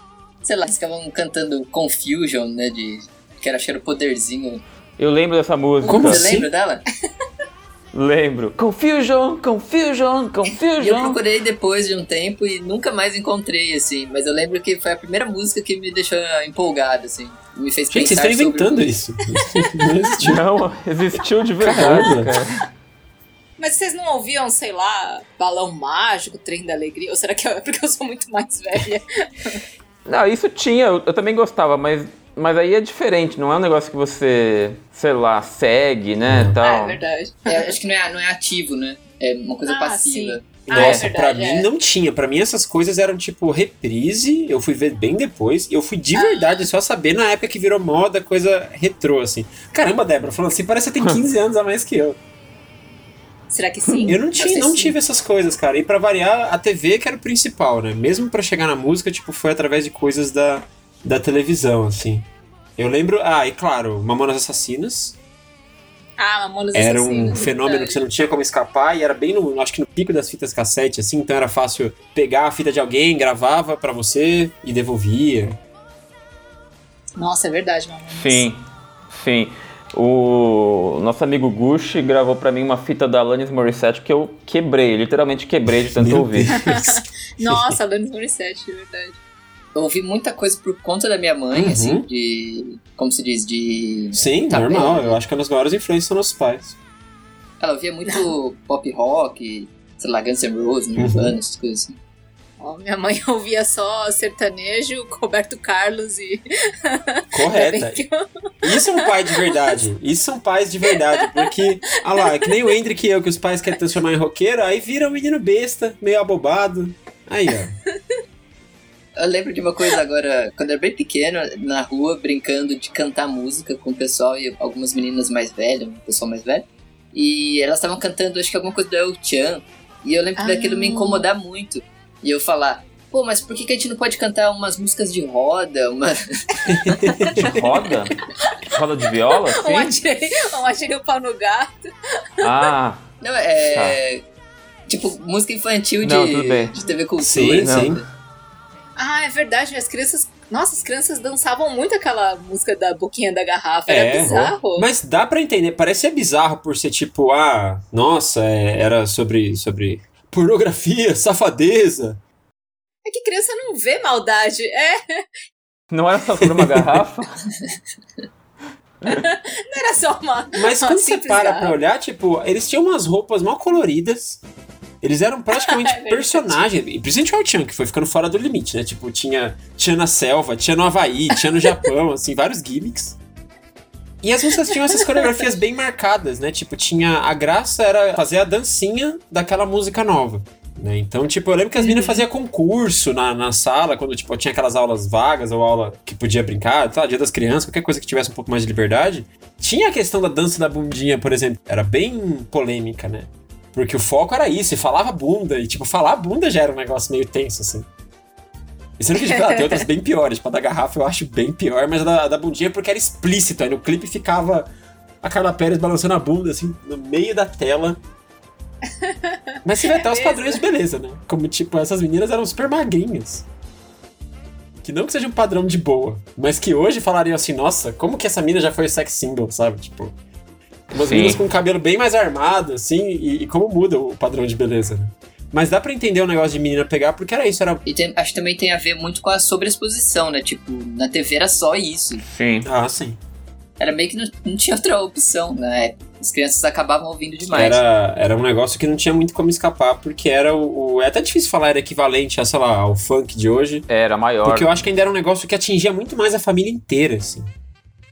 Sei lá, eles ficavam cantando Confusion, né? De. Que era, acho que era o poderzinho. Eu lembro dessa música. Como Você assim? lembra dela? Lembro. Confusion, confusion, E eu confusion. procurei depois de um tempo e nunca mais encontrei, assim. Mas eu lembro que foi a primeira música que me deixou empolgado, assim. Me fez Gente, vocês pensar estão inventando sobre... isso. Não existiu. Não, existiu de verdade, cara. Mas vocês não ouviam, sei lá, Balão Mágico, Trem da Alegria? Ou será que é porque eu sou muito mais velha? Não, isso tinha, eu, eu também gostava, mas, mas aí é diferente, não é um negócio que você, sei lá, segue, né, Ah, é tal. verdade. É, acho que não é, não é ativo, né? É uma coisa Ah, passiva. sim. Ah, é Nossa, verdade, pra é. mim não tinha. Pra mim essas coisas eram tipo reprise. Eu fui ver bem depois. E eu fui Ah. de verdade só saber na época que virou moda, coisa retrô, assim. Caramba, Débora, falando assim, parece que você tem 15 anos a mais que eu. Será que sim? Eu não, tinha, não sim. tive essas coisas, cara. E pra variar, a TV que era o principal, né? Mesmo pra chegar na música, tipo, foi através de coisas da, da televisão, assim. Eu lembro. Ah, e claro, Mamonas Assassinas. Ah, Mamonas Era um Assassinas, fenômeno verdade. que você não tinha como escapar e era bem no, acho que no pico das fitas cassete, assim, então era fácil pegar a fita de alguém, gravava pra você e devolvia. Nossa, é verdade, Mamonas. Sim, sim. O nosso amigo Gucci gravou pra mim uma fita da Alanis Morissette que eu quebrei, literalmente quebrei de tanto Meu ouvir. Nossa, Alanis Morissette, é verdade. Eu ouvi muita coisa por conta da minha mãe, Uhum. assim, de. Como se diz? De. Sim, Tá normal. bem. Eu acho que as maiores influências são nossos pais. Ela ouvia muito pop rock, sei lá, Guns N' Roses, Uhum. Nirvana, essas coisas assim. Ó, minha mãe ouvia só sertanejo, Roberto Carlos e. Correta. Que eu- Isso é um pai de verdade. Isso são pais de verdade. Porque, ah lá, é que nem o Hendrick e eu, que os pais querem transformar em roqueiro, aí vira um menino besta, meio abobado. Aí, ó. Eu lembro de uma coisa agora, quando eu era bem pequeno, na rua, brincando de cantar música com o pessoal e algumas meninas mais velhas, um pessoal mais velho. E elas estavam cantando, acho que alguma coisa do El Chan. E eu lembro Ah. daquilo me incomodar muito. E eu falar, pô, mas por que, que a gente não pode cantar umas músicas de roda? Uma... De roda? Roda de viola? Um Sim? atirei, um atirei o pau no gato. Ah, Não, é. Tipo, música infantil de, Não, bem. de TV Cultura. Sim, sim. Ah, é verdade, as crianças. Nossa, as crianças dançavam muito aquela música da boquinha da garrafa. Era bizarro. Mas dá pra entender. Parece ser bizarro por ser tipo, ah, nossa, é, era sobre, sobre pornografia, safadeza. É que criança não vê maldade. É, não era só por uma garrafa? não era só uma. Mas uma quando você para garrafa. pra olhar, tipo, eles tinham umas roupas mal coloridas. Eles eram praticamente É personagens. E principalmente o Al-Chan, que foi ficando fora do limite, né? Tipo, tinha, tinha na selva, tinha no Havaí, tinha no Japão, assim, vários gimmicks. E as músicas tinham essas coreografias bem marcadas, né? Tipo, tinha. A graça era fazer a dancinha daquela música nova. Né? Então, tipo, eu lembro que as meninas faziam concurso na, na sala, quando, tipo, tinha aquelas aulas vagas ou aula que podia brincar, tá? Dia das crianças, qualquer coisa que tivesse um pouco mais de liberdade. Tinha a questão da dança da bundinha, por exemplo. Era bem polêmica, né? Porque o foco era isso, e falava bunda, e tipo, falar bunda já era um negócio meio tenso, assim. E sendo que, tipo, ah, tem outras bem piores, tipo, a da garrafa eu acho bem pior, mas a da, a da bundinha é porque era explícito, aí no clipe ficava a Carla Pérez balançando a bunda, assim, no meio da tela. Mas você vê até os mesmo? padrões de beleza, né? Como, tipo, essas meninas eram super magrinhas. Que não que seja um padrão de boa, mas que hoje falariam assim, nossa, como que essa mina já foi sex symbol, sabe? Tipo, umas Sim. meninas com o cabelo bem mais armado, assim, e, e como muda o padrão de beleza, né? Mas dá pra entender o negócio de menina pegar, porque era isso, era... E tem- acho que também tem a ver muito com a sobreexposição, né? Tipo, na TV era só isso. Sim. Ah, sim. Era meio que não, não tinha outra opção, né? As crianças acabavam ouvindo demais. Era, era um negócio que não tinha muito como escapar, porque era o, o- É até difícil falar, era equivalente a, sei lá, ao funk de hoje. Era maior. Porque eu acho que ainda era um negócio que atingia muito mais a família inteira, assim.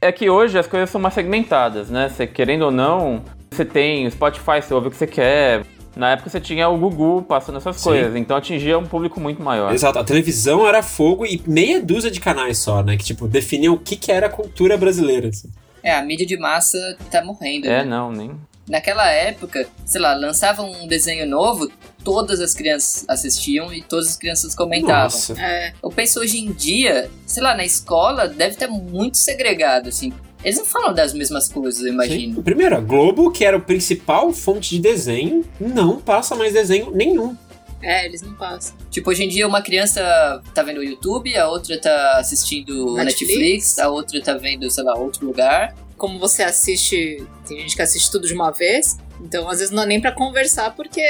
É que hoje as coisas são mais segmentadas, né? Você querendo ou não, você tem o Spotify, você ouve o que você quer. Na época você tinha o Gugu passando essas Sim. coisas, então atingia um público muito maior. Exato, a televisão era fogo e meia dúzia de canais só, né? Que, tipo, definiam o que, que era a cultura brasileira. assim. É, a mídia de massa tá morrendo. É, né? não, nem. Naquela época, sei lá, lançavam um desenho novo, todas as crianças assistiam e todas as crianças comentavam. Nossa. É, Eu penso hoje em dia, sei lá, na escola deve estar muito segregado, assim. Eles não falam das mesmas coisas, eu Sim. imagino. Primeiro, a Globo, que era o principal fonte de desenho, não passa mais desenho nenhum. é, eles não passam. Tipo, hoje em dia uma criança tá vendo o YouTube, a outra tá assistindo Netflix. Netflix, a outra tá vendo, sei lá, outro lugar. como você assiste, tem gente que assiste tudo de uma vez, então às vezes não é nem pra conversar, porque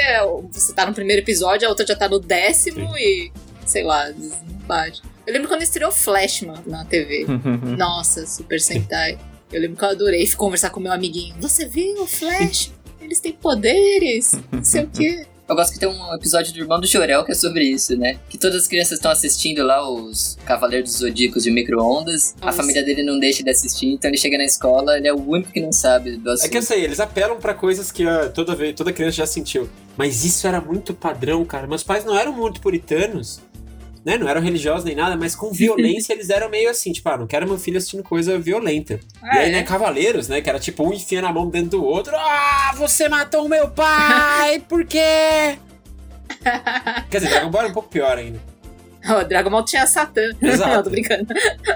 você tá no primeiro episódio, a outra já tá no décimo e, sei lá, às vezes não bate. Eu lembro quando estreou Flashman na TV. Nossa, Super Sentai. Eu lembro que eu adorei conversar com meu amiguinho. Você viu o Flash? Eles têm poderes, não sei o quê. Eu gosto que tem um episódio do Irmão do Jorel que é sobre isso, né? Que todas as crianças estão assistindo lá os Cavaleiros dos Zodíacos de micro-ondas. A família dele não deixa de assistir, então ele chega na escola, ele é o único que não sabe do É assunto. que eu sei, eles apelam pra coisas que ah, toda, vez, toda criança já sentiu. Mas isso era muito padrão, cara. Meus pais não eram muito puritanos, né? Não eram religiosos nem nada, mas com violência eles eram meio assim, tipo, ah, não quero meu filho assistindo coisa violenta. e aí, É. né, Cavaleiros, né? Que era tipo um enfiando a mão dentro do outro. Ah, você matou o meu pai! Por quê? Quer dizer, Dragon Ball era um pouco pior ainda. O Dragon Ball tinha Satã. Exato. não, tô brincando.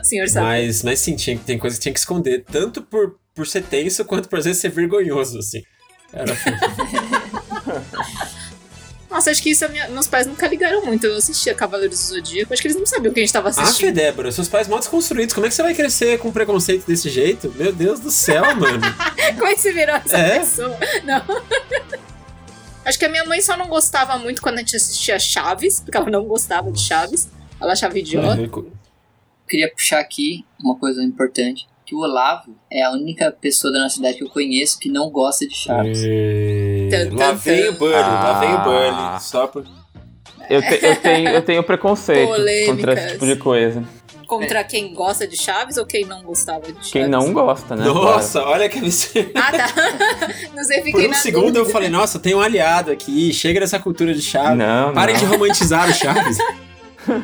Senhor Satã. Mas, mas sim, tinha, tem coisa que tinha que esconder, tanto por, por ser tenso, quanto por às vezes ser vergonhoso, assim. Era Nossa, acho que isso a minha- meus pais nunca ligaram muito. Eu assistia Cavaleiros do Zodíaco, acho que eles não sabiam o que a gente tava Ah, que assistindo. Débora, seus pais mal desconstruídos, como é que você vai crescer com preconceito desse jeito? Meu Deus do céu, mano. Como é que você virou essa É? pessoa? Não. Acho que a minha mãe só não gostava muito quando a gente assistia Chaves, porque ela não gostava de Chaves. Ela achava idiota. queria puxar aqui uma coisa importante. Que o Olavo é a única pessoa da nossa cidade que eu conheço que não gosta de Chaves. E... Tan, tan, Lá vem o. Bully, lá vem o Ah. Bully. Só por... Eu, te- eu tenho, eu tenho preconceito Polêmicas. contra esse tipo de coisa. Contra quem gosta de Chaves ou quem não gostava de Chaves? Quem não gosta, né? Nossa, olha que absurdo. Ah, tá. não sei, fiquei Por um na segundo eu dúvida. falei, nossa, tem um aliado aqui, chega dessa cultura de Chaves. Não, Parem não. de romantizar o Chaves.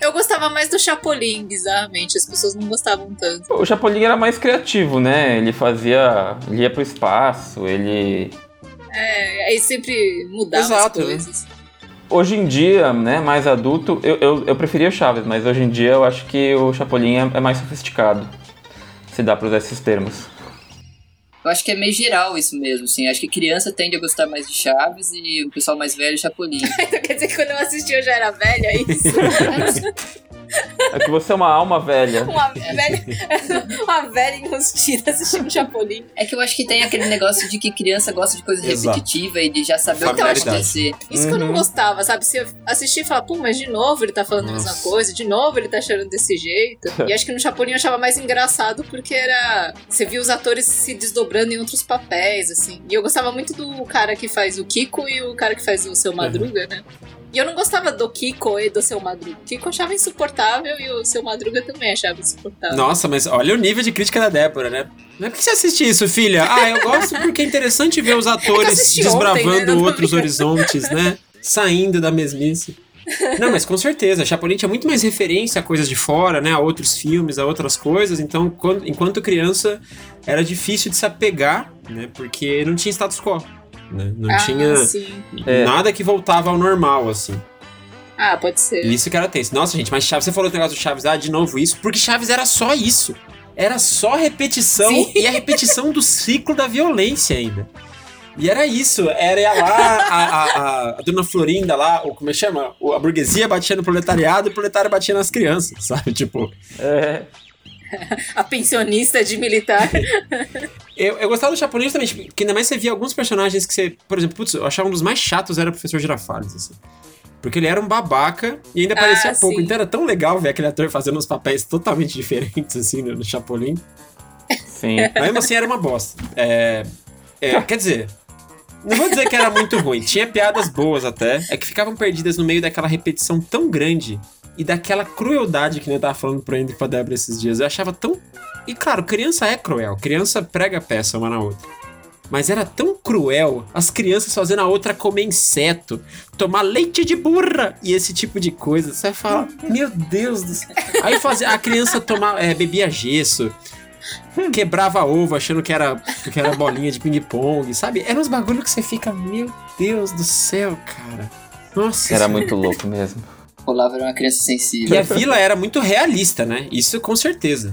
Eu gostava mais do Chapolin, bizarramente. As pessoas não gostavam tanto. O Chapolin era mais criativo, né? Ele fazia. Ele ia pro espaço, ele. É, aí sempre mudava Exato, as né? coisas. Hoje em dia, né, mais adulto, eu, eu, eu preferia o Chaves, mas hoje em dia eu acho que o Chapolin é, é mais sofisticado. Se dá pra usar esses termos. Eu acho que é meio geral isso mesmo, assim. Acho que criança tende a gostar mais de Chaves e o pessoal mais velho Chapolin. Então quer dizer que quando eu assisti eu já era velha, é isso? É que você é uma alma velha. uma velha, uma velha enrustida assistindo Chapolin. É que eu acho que tem aquele negócio de que criança gosta de coisa Exato. repetitiva e de já saber o que vai Familiaridade. acontecer. Isso que eu não Uhum. gostava, sabe? Se eu assistir e falar, pô, mas de novo ele tá falando a mesma Nossa. coisa, de novo ele tá chorando desse jeito. E acho que no Chapolin eu achava mais engraçado porque era. Você via os atores se desdobrando em outros papéis, assim. E eu gostava muito do cara que faz o Kiko e o cara que faz o seu Madruga, né? E eu não gostava do Kiko e do seu Madruga. O Kiko achava insuportável e o seu Madruga também achava insuportável. Nossa, mas olha o nível de crítica da Débora, né? Mas por que você assiste isso, filha? Ah, eu gosto porque é interessante ver os atores assisti desbravando ontem, né? Não outros horizontes, né? Saindo da mesmice. Não, mas com certeza, Chapolin tinha muito mais referência a coisas de fora, né? A outros filmes, a outras coisas. Então, quando- enquanto criança, era difícil de se apegar, né? Porque não tinha status quo. Né? Não ah, tinha sim. É. nada que voltava ao normal, assim. Ah, pode ser. Isso que era tenso. Nossa, gente, mas Chaves, você falou do negócio do Chaves, ah, de novo isso, porque Chaves era só isso. Era só repetição Sim. e a repetição do ciclo da violência ainda. E era isso, era lá a, a, a- a dona Florinda lá, ou como é que chama? A burguesia batia no proletariado e o proletário batia nas crianças, sabe? Tipo, É. A pensionista de militar. eu, eu gostava do Chapolin justamente, porque ainda mais você via alguns personagens que você, por exemplo, putz, eu achava um dos mais chatos era o Professor Girafales, assim. Porque ele era um babaca e ainda Ah, parecia pouco. sim. Então era tão legal ver aquele ator fazendo uns papéis totalmente diferentes, assim, no, no Chapolin. Sim. Mas mesmo assim era uma bosta. É, é, quer dizer, não vou dizer que era muito ruim. Tinha piadas boas até. É que ficavam perdidas no meio daquela repetição tão grande e daquela crueldade que eu tava falando pro Andrew e pra Débora esses dias. Eu achava tão. E claro, criança é cruel. Criança prega peça uma na outra. Mas era tão cruel as crianças fazendo a outra comer inseto, tomar leite de burra e esse tipo de coisa. Você vai falar, meu Deus do céu. Aí fazia, a criança tomava, é, bebia gesso, quebrava ovo achando que era, que era bolinha de ping-pong, sabe? Eram uns bagulho que você fica, meu Deus do céu, cara. Nossa. Era muito louco mesmo. Olavo era uma criança E sensível. a vila era muito realista, né? Isso com certeza.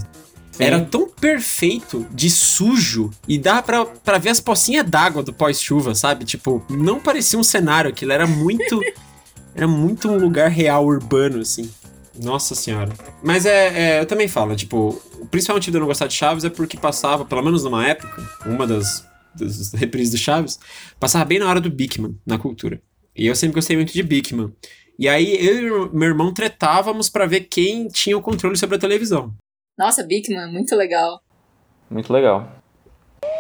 Sim. Era tão perfeito de sujo e dá pra, pra ver as pocinhas d'água do pós-chuva, sabe? Tipo, não parecia um cenário, aquilo era muito. era muito um lugar real urbano, assim. Nossa senhora. Mas é, é, eu também falo, tipo, o principal motivo de eu não gostar de Chaves é porque passava, pelo menos numa época, uma das, das reprises do Chaves, passava bem na hora do Bigman, na cultura. E eu sempre gostei muito de Bigman. E aí eu e meu irmão tretávamos pra ver quem tinha o controle sobre a televisão. Nossa, Bigman, muito legal. Muito legal.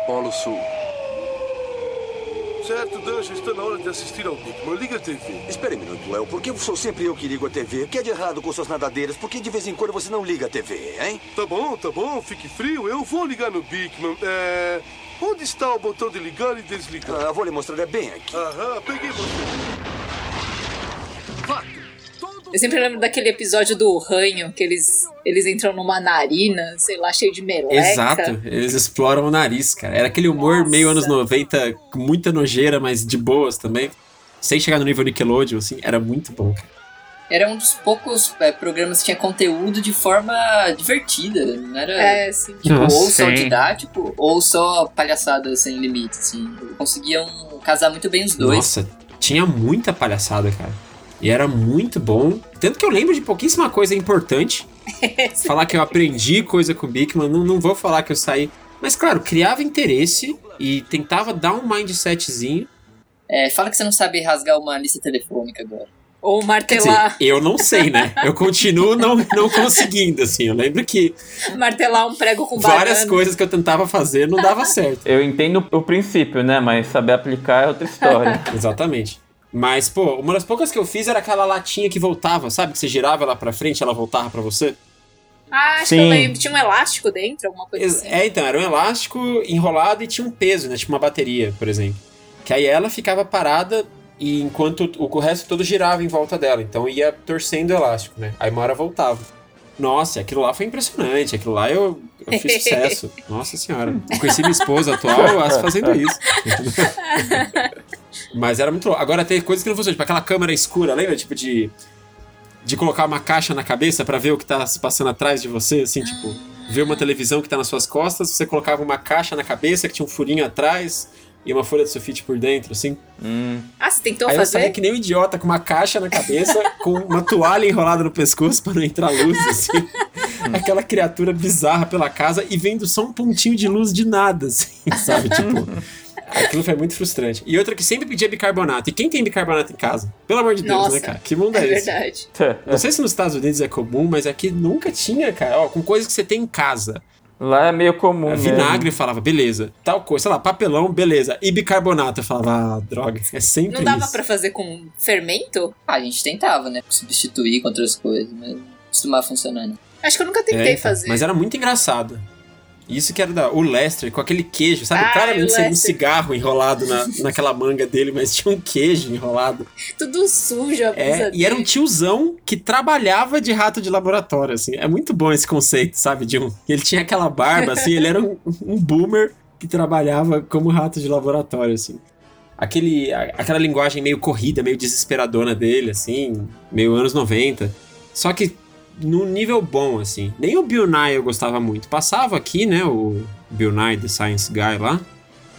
Polo Sul. Certo, Danja, está na hora de assistir ao Bigman. Liga a TV. Espere um minuto, Léo. Por que sou sempre eu que ligo a TV? O que é de errado com suas nadadeiras? Por que de vez em quando você não liga a TV, hein? Tá bom, tá bom, fique frio. Eu vou ligar no Bigman. É. Onde está o botão de ligar e desligar? Ah, vou lhe mostrar, é bem aqui. Aham, peguei você. Eu sempre lembro daquele episódio do Ranho, que eles, eles entram numa narina, sei lá, cheio de meleca. Exato, eles exploram o nariz, cara. Era aquele humor Nossa. meio anos 90, com muita nojeira, mas de boas também. Sem chegar no nível Nickelodeon, assim, era muito bom, cara. Era um dos poucos é, programas que tinha conteúdo de forma divertida. Não era É, sim. tipo, Nossa, ou só sim. didático, ou só palhaçada sem limite, assim. Conseguiam casar muito bem os dois. Nossa, tinha muita palhaçada, cara. E era muito bom. Tanto que eu lembro de pouquíssima coisa importante. falar que eu aprendi coisa com o Bigman, não, não vou falar que eu saí. Mas, claro, criava interesse e tentava dar um mindsetzinho. É, fala que você não sabe rasgar uma lista telefônica agora. Ou Quer dizer, martelar, eu não sei, né? Eu continuo não, não conseguindo, assim. Eu lembro que martelar um prego com banana. várias coisas que eu tentava fazer não dava certo. Eu entendo o princípio, né? Mas saber aplicar é outra história. Exatamente. Mas, pô, uma das poucas que eu fiz era aquela latinha que voltava, sabe? Que você girava ela pra frente ela voltava pra você. Ah, acho Sim. que eu lembro. Tinha um elástico dentro, alguma coisa Ex- assim. É, então, era um elástico enrolado e tinha um peso, né? Tipo uma bateria, por exemplo. Que aí ela ficava parada e enquanto o, o resto todo girava em volta dela. Então ia torcendo o elástico, né? Aí uma hora voltava. Nossa, aquilo lá foi impressionante. Aquilo lá eu, eu fiz sucesso. Nossa senhora. Eu conheci minha esposa atual fazendo isso. Mas era muito louco. Agora tem coisas que não funcionam. Tipo aquela câmera escura, lembra? Tipo de. De colocar uma caixa na cabeça pra ver o que tá se passando atrás de você, assim, tipo, ver uma televisão que tá nas suas costas, você colocava uma caixa na cabeça que tinha um furinho atrás e uma folha de sulfite por dentro, assim. Hum, Ah, você tentou Aí eu saía fazer? que nem um idiota com uma caixa na cabeça, com uma toalha enrolada no pescoço pra não entrar luz, assim. Aquela criatura bizarra pela casa e vendo só um pontinho de luz de nada, assim, sabe? Tipo, aquilo foi muito frustrante. E outra que sempre pedia bicarbonato. E quem tem bicarbonato em casa? Pelo amor de Deus, Nossa, né, cara? Que mundo é, É esse? verdade. Não sei se nos Estados Unidos é comum, mas aqui nunca tinha, cara. Ó, com coisas que você tem em casa. Lá é meio comum. É, mesmo. vinagre eu falava, beleza. Tal coisa, sei lá, papelão, beleza. E bicarbonato eu falava, ah, droga. É sempre Não dava pra fazer com fermento? Ah, a gente tentava, né? Substituir com outras coisas, mas não costumava funcionar, né? Acho que eu nunca tentei É, então, fazer. Mas era muito engraçado. Isso que era da, o Lester com aquele queijo, sabe? Ah, Claramente seria um cigarro enrolado na, naquela manga dele, mas tinha um queijo enrolado. Tudo sujo, a É, e era um tiozão que trabalhava de rato de laboratório, assim. É muito bom esse conceito, sabe? De um. Ele tinha aquela barba, assim, ele era um, um boomer que trabalhava como rato de laboratório, assim. Aquele, aquela linguagem meio corrida, meio desesperadona dele, assim, meio anos 90. Só que num nível bom, assim. Nem o Bill Nye eu gostava muito. Passava aqui, né, o Bill Nye, The Science Guy lá. Acho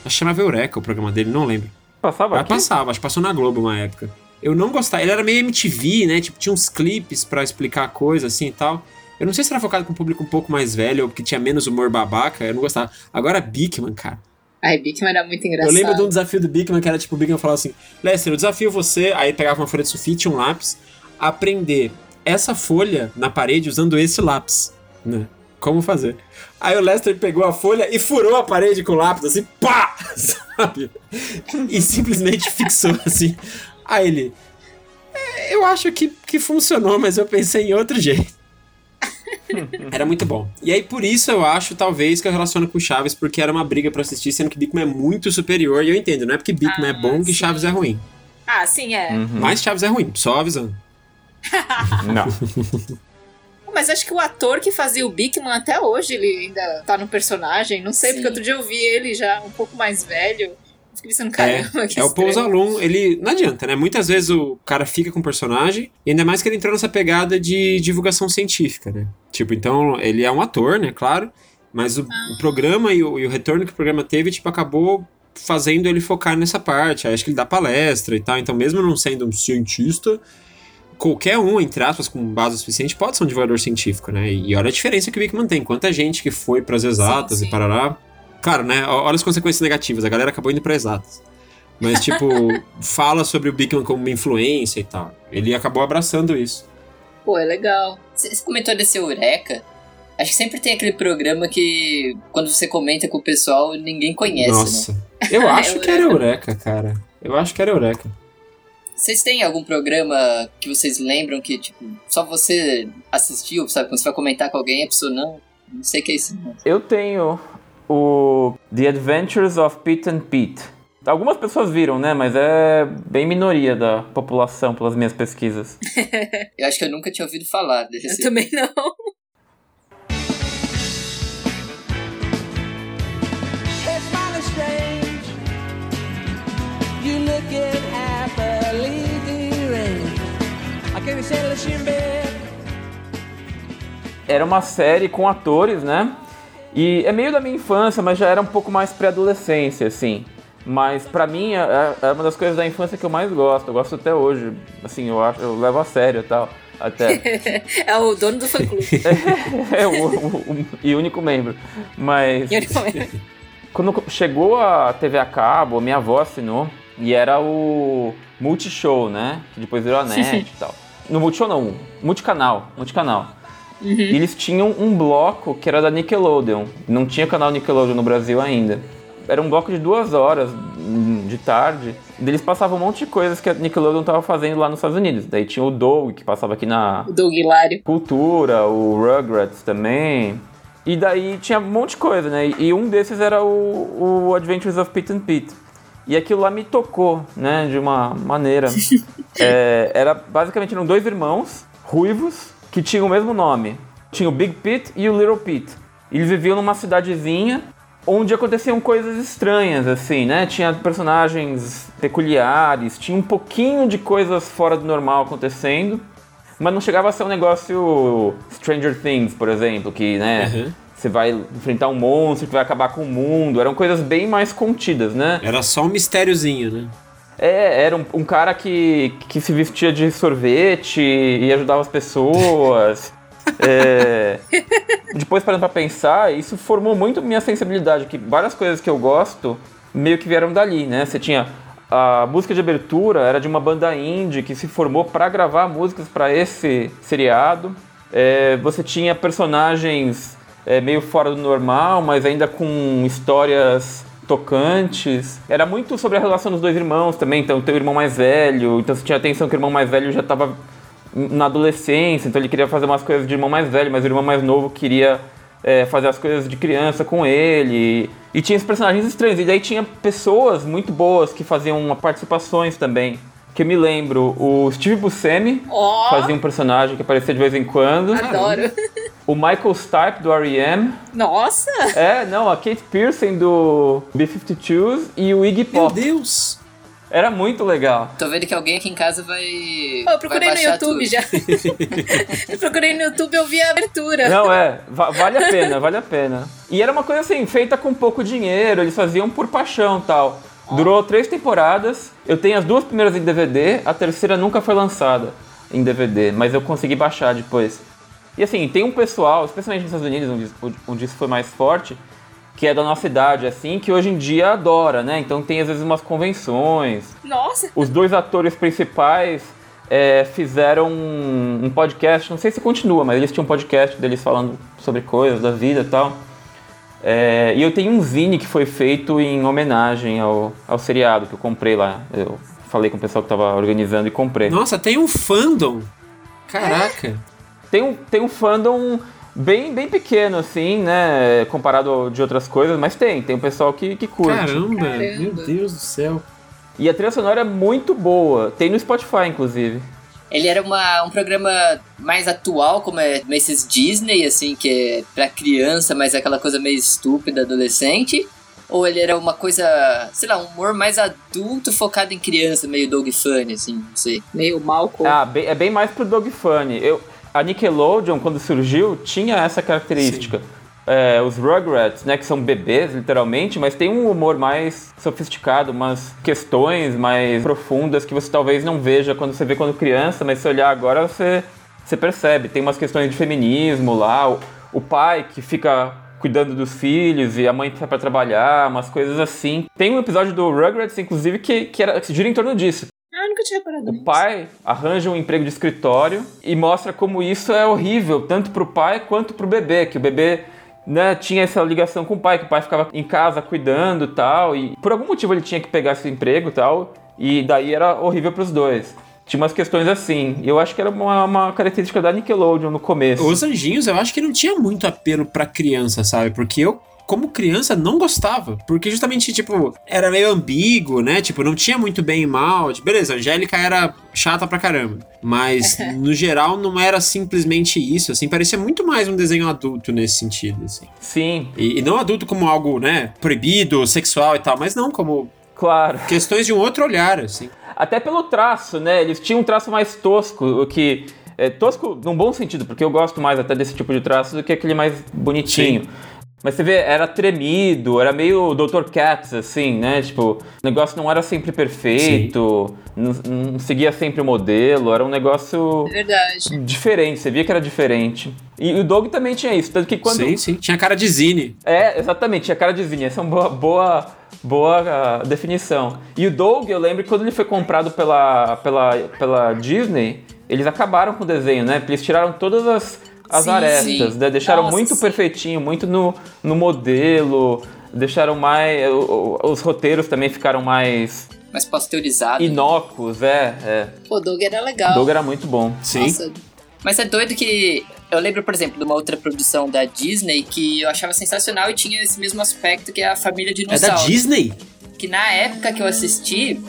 que chamava Eureka o programa dele, não lembro. Passava Ah, aqui? passava, acho que passou na Globo uma época. Eu não gostava, ele era meio MTV, né? Tipo, tinha uns clipes pra explicar coisa assim e tal. Eu não sei se era focado com um público um pouco mais velho ou porque tinha menos humor babaca, eu não gostava. Agora, Bigman, cara. Ai, Bigman era muito engraçado. Eu lembro de um desafio do Bigman que era tipo: o Bigman falava assim, Lester, eu desafio você. Aí pegava uma folha de sulfite e um lápis, aprender essa folha na parede usando esse lápis, né? Como fazer? Aí o Lester pegou a folha e furou a parede com o lápis, assim, pá! Sabe? E simplesmente fixou assim. Aí ele. "É, Eu acho que, que funcionou, mas eu pensei em outro jeito. Era muito bom. E aí, por isso, eu acho, talvez, que eu relaciono com Chaves, porque era uma briga pra assistir, sendo que Bigman é muito superior, e eu entendo, não é porque Bigman é Ah, bom que sim. Chaves é ruim. Ah, sim, é. Uhum. Mas Chaves é ruim, só avisando. Não. Mas acho que o ator que fazia o Bigman até hoje, ele ainda tá no personagem. Não sei, Sim. porque outro dia eu vi ele já um pouco mais velho. Eu Fiquei pensando, caramba, que É o Paul. Zalum, ele. Não adianta, né? Muitas vezes o cara fica com o personagem, e ainda mais que ele entrou nessa pegada de divulgação científica, né? Tipo, então, ele é um ator, né? Claro. Mas o, o programa e o, e o retorno que o programa teve, tipo, acabou fazendo ele focar nessa parte. Aí acho que ele dá palestra e tal. Então, mesmo não sendo um cientista, qualquer um, entre aspas, com base suficiente, pode ser um divulgador científico, né? E olha a diferença que o Bigman tem. Quanta gente que foi pras exatas Sim, e sim. parará. Claro, né? Olha as consequências negativas. A galera acabou indo pra exatas. Mas, tipo, fala sobre o Bigman como uma influência e tal. Ele acabou abraçando isso. Pô, é legal. Você comentou desse Eureka? Acho que sempre tem aquele programa que, quando você comenta com o pessoal, ninguém conhece, né? Nossa. Eu acho que era Eureka, cara. Eu acho que era Eureka. Vocês têm algum programa que vocês lembram que, tipo, só você assistiu, sabe? Quando você vai comentar com alguém, a pessoa não, não sei o que é isso. Eu tenho o The Adventures of Pete and Pete. Algumas pessoas viram, né? Mas é bem minoria da população pelas minhas pesquisas. Eu acho que eu nunca tinha ouvido falar Eu desse. também não. It's mighty strange. You looking happily Era uma série com atores, né? E é meio da minha infância, mas já era um pouco mais pré-adolescência, assim. Mas pra mim é, é uma das coisas da infância que eu mais gosto. Eu gosto até hoje. Assim, eu acho, eu levo a sério e tal. Até. É o dono do fã-clube. é o, o- o- e único membro. Mas. Quando chegou a TV a cabo, minha avó assinou e era o Multishow, né? Que depois virou a NET e tal. No Multishow não, Multicanal, Multicanal. E eles tinham um bloco que era da Nickelodeon. Não tinha canal Nickelodeon no Brasil ainda. Era um bloco de duas horas hum, de tarde. Eles passavam um monte de coisas que a Nickelodeon tava fazendo lá nos Estados Unidos. Daí tinha o Doug, que passava aqui na O Doug Hilário. Cultura, o Rugrats também. E daí tinha um monte de coisa, né? E um desses era o, o Adventures of Pete and Pete. E aquilo lá me tocou, né? De uma maneira. É, era basicamente eram dois irmãos ruivos que tinham o mesmo nome. Tinha o Big Pete e o Little Pete. Eles viviam numa cidadezinha onde aconteciam coisas estranhas, assim, né? Tinha personagens peculiares, tinha um pouquinho de coisas fora do normal acontecendo. Mas não chegava a ser um negócio Stranger Things, por exemplo, que, né, Uhum. Você vai enfrentar um monstro que vai acabar com o mundo. Eram coisas bem mais contidas, né? Era só um mistériozinho, né? É, era um, um cara que, que se vestia de sorvete e ajudava as pessoas. É, Depois, parando pra pensar, isso formou muito minha sensibilidade, que várias coisas que eu gosto meio que vieram dali, né? Você tinha a música de abertura, era de uma banda indie que se formou pra gravar músicas pra esse seriado. É, você tinha personagens é, meio fora do normal, mas ainda com histórias tocantes. Era muito sobre a relação dos dois irmãos também. Então, tem o irmão mais velho, então você tinha atenção que o irmão mais velho já estava na adolescência, então ele queria fazer umas coisas de irmão mais velho, mas o irmão mais novo queria é, fazer as coisas de criança com ele. E tinha esses personagens estranhos. E daí tinha pessoas muito boas que faziam participações também. Que eu me lembro, o Steve Buscemi Ó, fazia um personagem que aparecia de vez em quando. adoro. O Michael Stipe do R.E.M. Nossa! É, não, a Kate Pearson do B-52s e o Iggy Meu Pop. Deus! Era muito legal. Tô vendo que alguém aqui em casa vai. Pô, eu procurei vai no YouTube tudo. já. eu procurei no YouTube e eu vi a abertura. Não, é, va- vale a pena, vale a pena. E era uma coisa assim, feita com pouco dinheiro, eles faziam por paixão tal. Durou três temporadas, eu tenho as duas primeiras em DVD, a terceira nunca foi lançada em DVD, mas eu consegui baixar depois. E assim, tem um pessoal, especialmente nos Estados Unidos, onde, onde isso foi mais forte, que é da nossa idade, assim, que hoje em dia adora, né? Então tem às vezes umas convenções, Nossa! os dois atores principais é, fizeram um, um podcast, não sei se continua, mas eles tinham um podcast deles falando sobre coisas da vida e tal. É, e eu tenho um zine que foi feito em homenagem ao, ao seriado que eu comprei lá. Eu falei com o pessoal que estava organizando e comprei. Nossa, tem um fandom. Caraca. Tem um, tem um fandom bem, bem pequeno, assim, né? Comparado de outras coisas, mas tem. Tem um pessoal que, que curte. Caramba, Caramba. meu Deus do céu. E a trilha sonora é muito boa. Tem no Spotify, inclusive. Ele era uma, um programa mais atual, como é esses Disney, assim, que é pra criança, mas é aquela coisa meio estúpida, adolescente? Ou ele era uma coisa, sei lá, um humor mais adulto focado em criança, meio dog funny, assim, não sei. Meio Malcolm. Ah, bem- é bem mais pro Dog Funny. Eu, a Nickelodeon, quando surgiu, tinha essa característica. É, os Rugrats, né, que são bebês, literalmente, mas tem um humor mais sofisticado, umas questões mais profundas que você talvez não veja quando você vê quando criança, mas se olhar agora você, você percebe. Tem umas questões de feminismo lá, o, o pai que fica cuidando dos filhos e a mãe sai pra trabalhar, umas coisas assim. Tem um episódio do Rugrats, inclusive, que, que, era, que gira em torno disso. Ah, eu nunca tinha reparado O pai arranja um emprego de escritório e mostra como isso é horrível, tanto pro pai quanto pro bebê, que o bebê né, tinha essa ligação com o pai, que o pai ficava em casa cuidando tal, e por algum motivo ele tinha que pegar esse emprego tal, e daí era horrível pros dois. Tinha umas questões assim, eu acho que era uma, uma característica da Nickelodeon no começo. Os Anjinhos eu acho que não tinha muito apelo pra criança, sabe? Porque eu, como criança, não gostava. Porque justamente, tipo, era meio ambíguo, né? Tipo, não tinha muito bem e mal. Tipo, beleza, a Angélica era chata pra caramba. Mas, no geral, não era simplesmente isso, assim. Parecia muito mais um desenho adulto nesse sentido, assim. Sim, E, e não adulto como algo, né? Proibido, sexual e tal. Mas não, como claro. questões de um outro olhar, assim. Até pelo traço, né? Eles tinham um traço mais tosco, o que. É, tosco num bom sentido, porque eu gosto mais até desse tipo de traço do que aquele mais bonitinho. Mas você vê, era tremido, era meio Dr. Katz, assim, né? Tipo, o negócio não era sempre perfeito, não, não seguia sempre o modelo, era um negócio Verdade. diferente, você via que era diferente. E o Doug também tinha isso, tanto que quando. Sim, sim. Tinha cara de zine. É, exatamente, tinha cara de Zine. Essa é uma boa, boa, boa ah, definição. E o Doug, eu lembro que quando ele foi comprado pela, pela, pela Disney, eles acabaram com o desenho, né? Eles tiraram todas as, as Sim, arestas, sim. né? Deixaram Nossa, muito sim. perfeitinho, muito no, no modelo, deixaram mais... Os roteiros também ficaram mais Mais pasteurizado. inócuos, é. é. Pô, Doug era O legal. Doug era muito bom. Sim. Nossa, Mas é doido que. Eu lembro, por exemplo, de uma outra produção da Disney que eu achava sensacional e tinha esse mesmo aspecto que é a família É dinossauro. da Disney? Que na época que eu assisti,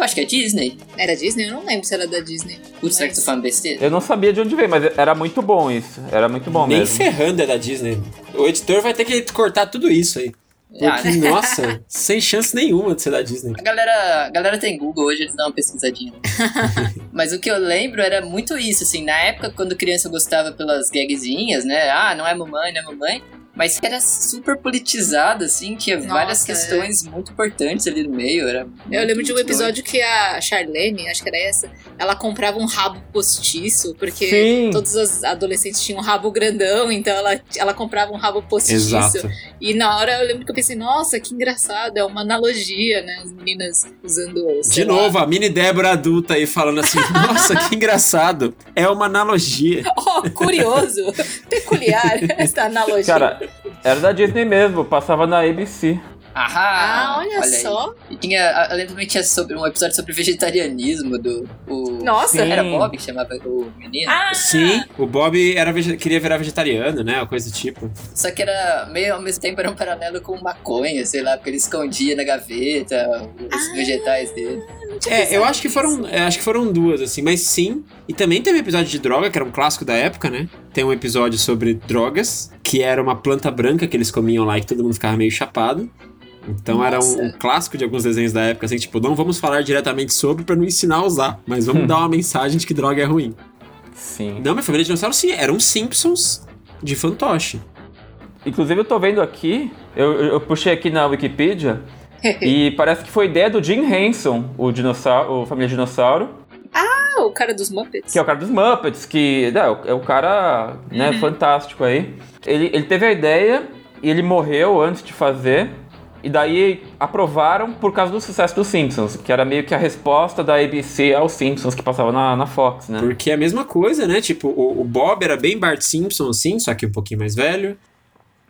eu acho que é Disney. era Disney? Eu não lembro se era da Disney. Putz, será que Mas- tô falando besteira? Eu não sabia de onde veio, mas era muito bom isso. Era muito bom Nem mesmo. ferrando é da Disney. O editor vai ter que cortar tudo isso aí. Porque, Ah, né? nossa, sem chance nenhuma de ser da Disney. A galera, a galera tem Google hoje, eles dão uma pesquisadinha. Mas o que eu lembro era muito isso, assim, na época quando criança eu gostava pelas gagzinhas, né? Ah, não é mamãe, não é mamãe. Mas era super politizado, assim, tinha várias Nossa, é. questões muito importantes ali no meio. Era Eu lembro de um episódio que a Charlene, acho que era essa, ela comprava um rabo postiço, porque Sim. todos os adolescentes tinham um rabo grandão, então ela, ela comprava um rabo postiço. Exato. E na hora eu lembro que eu pensei, nossa, que engraçado, é uma analogia, né? As meninas usando. De lá. novo, a mini Débora adulta aí falando assim: nossa, que engraçado. É uma analogia. Oh, curioso, peculiar essa analogia. Cara, era da Disney mesmo, passava na ABC. Ahá! ah, olha, aí. só. E tinha, eu lembro também tinha sobre, um episódio sobre vegetarianismo do. O, Nossa. Sim. Era Bob que chamava o menino? Ah, Sim, o Bob era queria virar vegetariano, né? Uma coisa do tipo. Só que era meio ao mesmo tempo era um paralelo com maconha, sei lá, porque ele escondia na gaveta os Ah. vegetais dele. É, eu acho que foram, eu acho que foram duas, assim, mas sim. E também teve episódio de droga, que era um clássico da época, né? Tem um episódio sobre drogas, que era uma planta branca que eles comiam lá e que todo mundo ficava meio chapado. Então era um, Nossa. um clássico de alguns desenhos da época, assim, tipo, não vamos falar diretamente sobre pra não ensinar a usar, mas vamos dar uma mensagem de que droga é ruim. Sim. Não, minha família de dinossauro sim, eram Simpsons de fantoche. Inclusive eu tô vendo aqui, eu, eu- eu puxei aqui na Wikipedia e parece que foi ideia do Jim Henson, o dinossauro, o Família Dinossauro, Ah, o cara dos Muppets. que é o cara dos Muppets, que né, é o- é o cara né, fantástico aí. Ele, ele teve a ideia e ele morreu antes de fazer. E daí aprovaram por causa do sucesso dos Simpsons, que era meio que a resposta da ABC aos Simpsons que passava na, na Fox, né? Porque é a mesma coisa, né? Tipo, o, o Bob era bem Bart Simpson, assim, só que um pouquinho mais velho.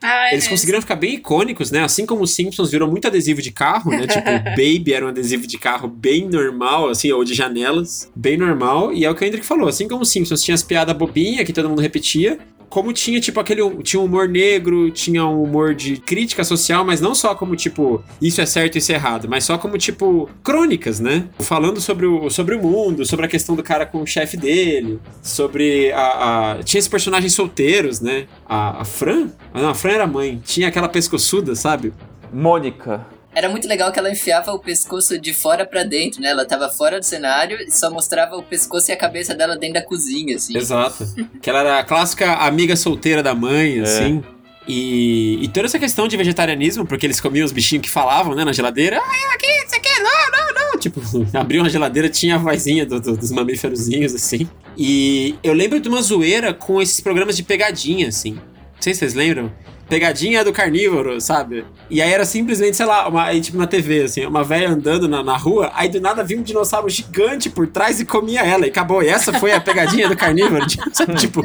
Ah, é Eles mesmo. conseguiram ficar bem icônicos, né? Assim como os Simpsons virou muito adesivo de carro, né? Tipo, o Baby era um adesivo de carro bem normal, assim, ou de janelas, bem normal. E é o que o Hendrick falou, assim como os Simpsons tinha as piadas bobinhas que todo mundo repetia, como tinha, tipo, aquele. Tinha um humor negro, tinha um humor de crítica social, mas não só como, tipo, isso é certo e isso é errado, mas só como, tipo, crônicas, né? Falando sobre o, sobre o mundo, sobre a questão do cara com o chefe dele, sobre a, a- Tinha esses personagens solteiros, né? A, a Fran? Ah, não, a Fran era mãe. Tinha aquela pescoçuda, sabe? Mônica. Era muito legal que ela enfiava o pescoço de fora pra dentro, né? Ela tava fora do cenário e só mostrava o pescoço e a cabeça dela dentro da cozinha, assim. Exato. que ela era a clássica amiga solteira da mãe, assim. E, e toda essa questão de vegetarianismo, porque eles comiam os bichinhos que falavam, né, na geladeira. Ah, aqui, isso aqui, não, não, não. Tipo, abriam a geladeira, tinha a vozinha do- do- dos mamíferozinhos, assim. E eu lembro de uma zoeira com esses programas de pegadinha, assim. Não sei se vocês lembram. Pegadinha do carnívoro, sabe? E aí era simplesmente, sei lá, uma, aí, tipo na TV, assim, uma velha andando na, na rua, aí do nada vinha um dinossauro gigante por trás e comia ela, e acabou. E essa foi a pegadinha do carnívoro. Sabe, tipo.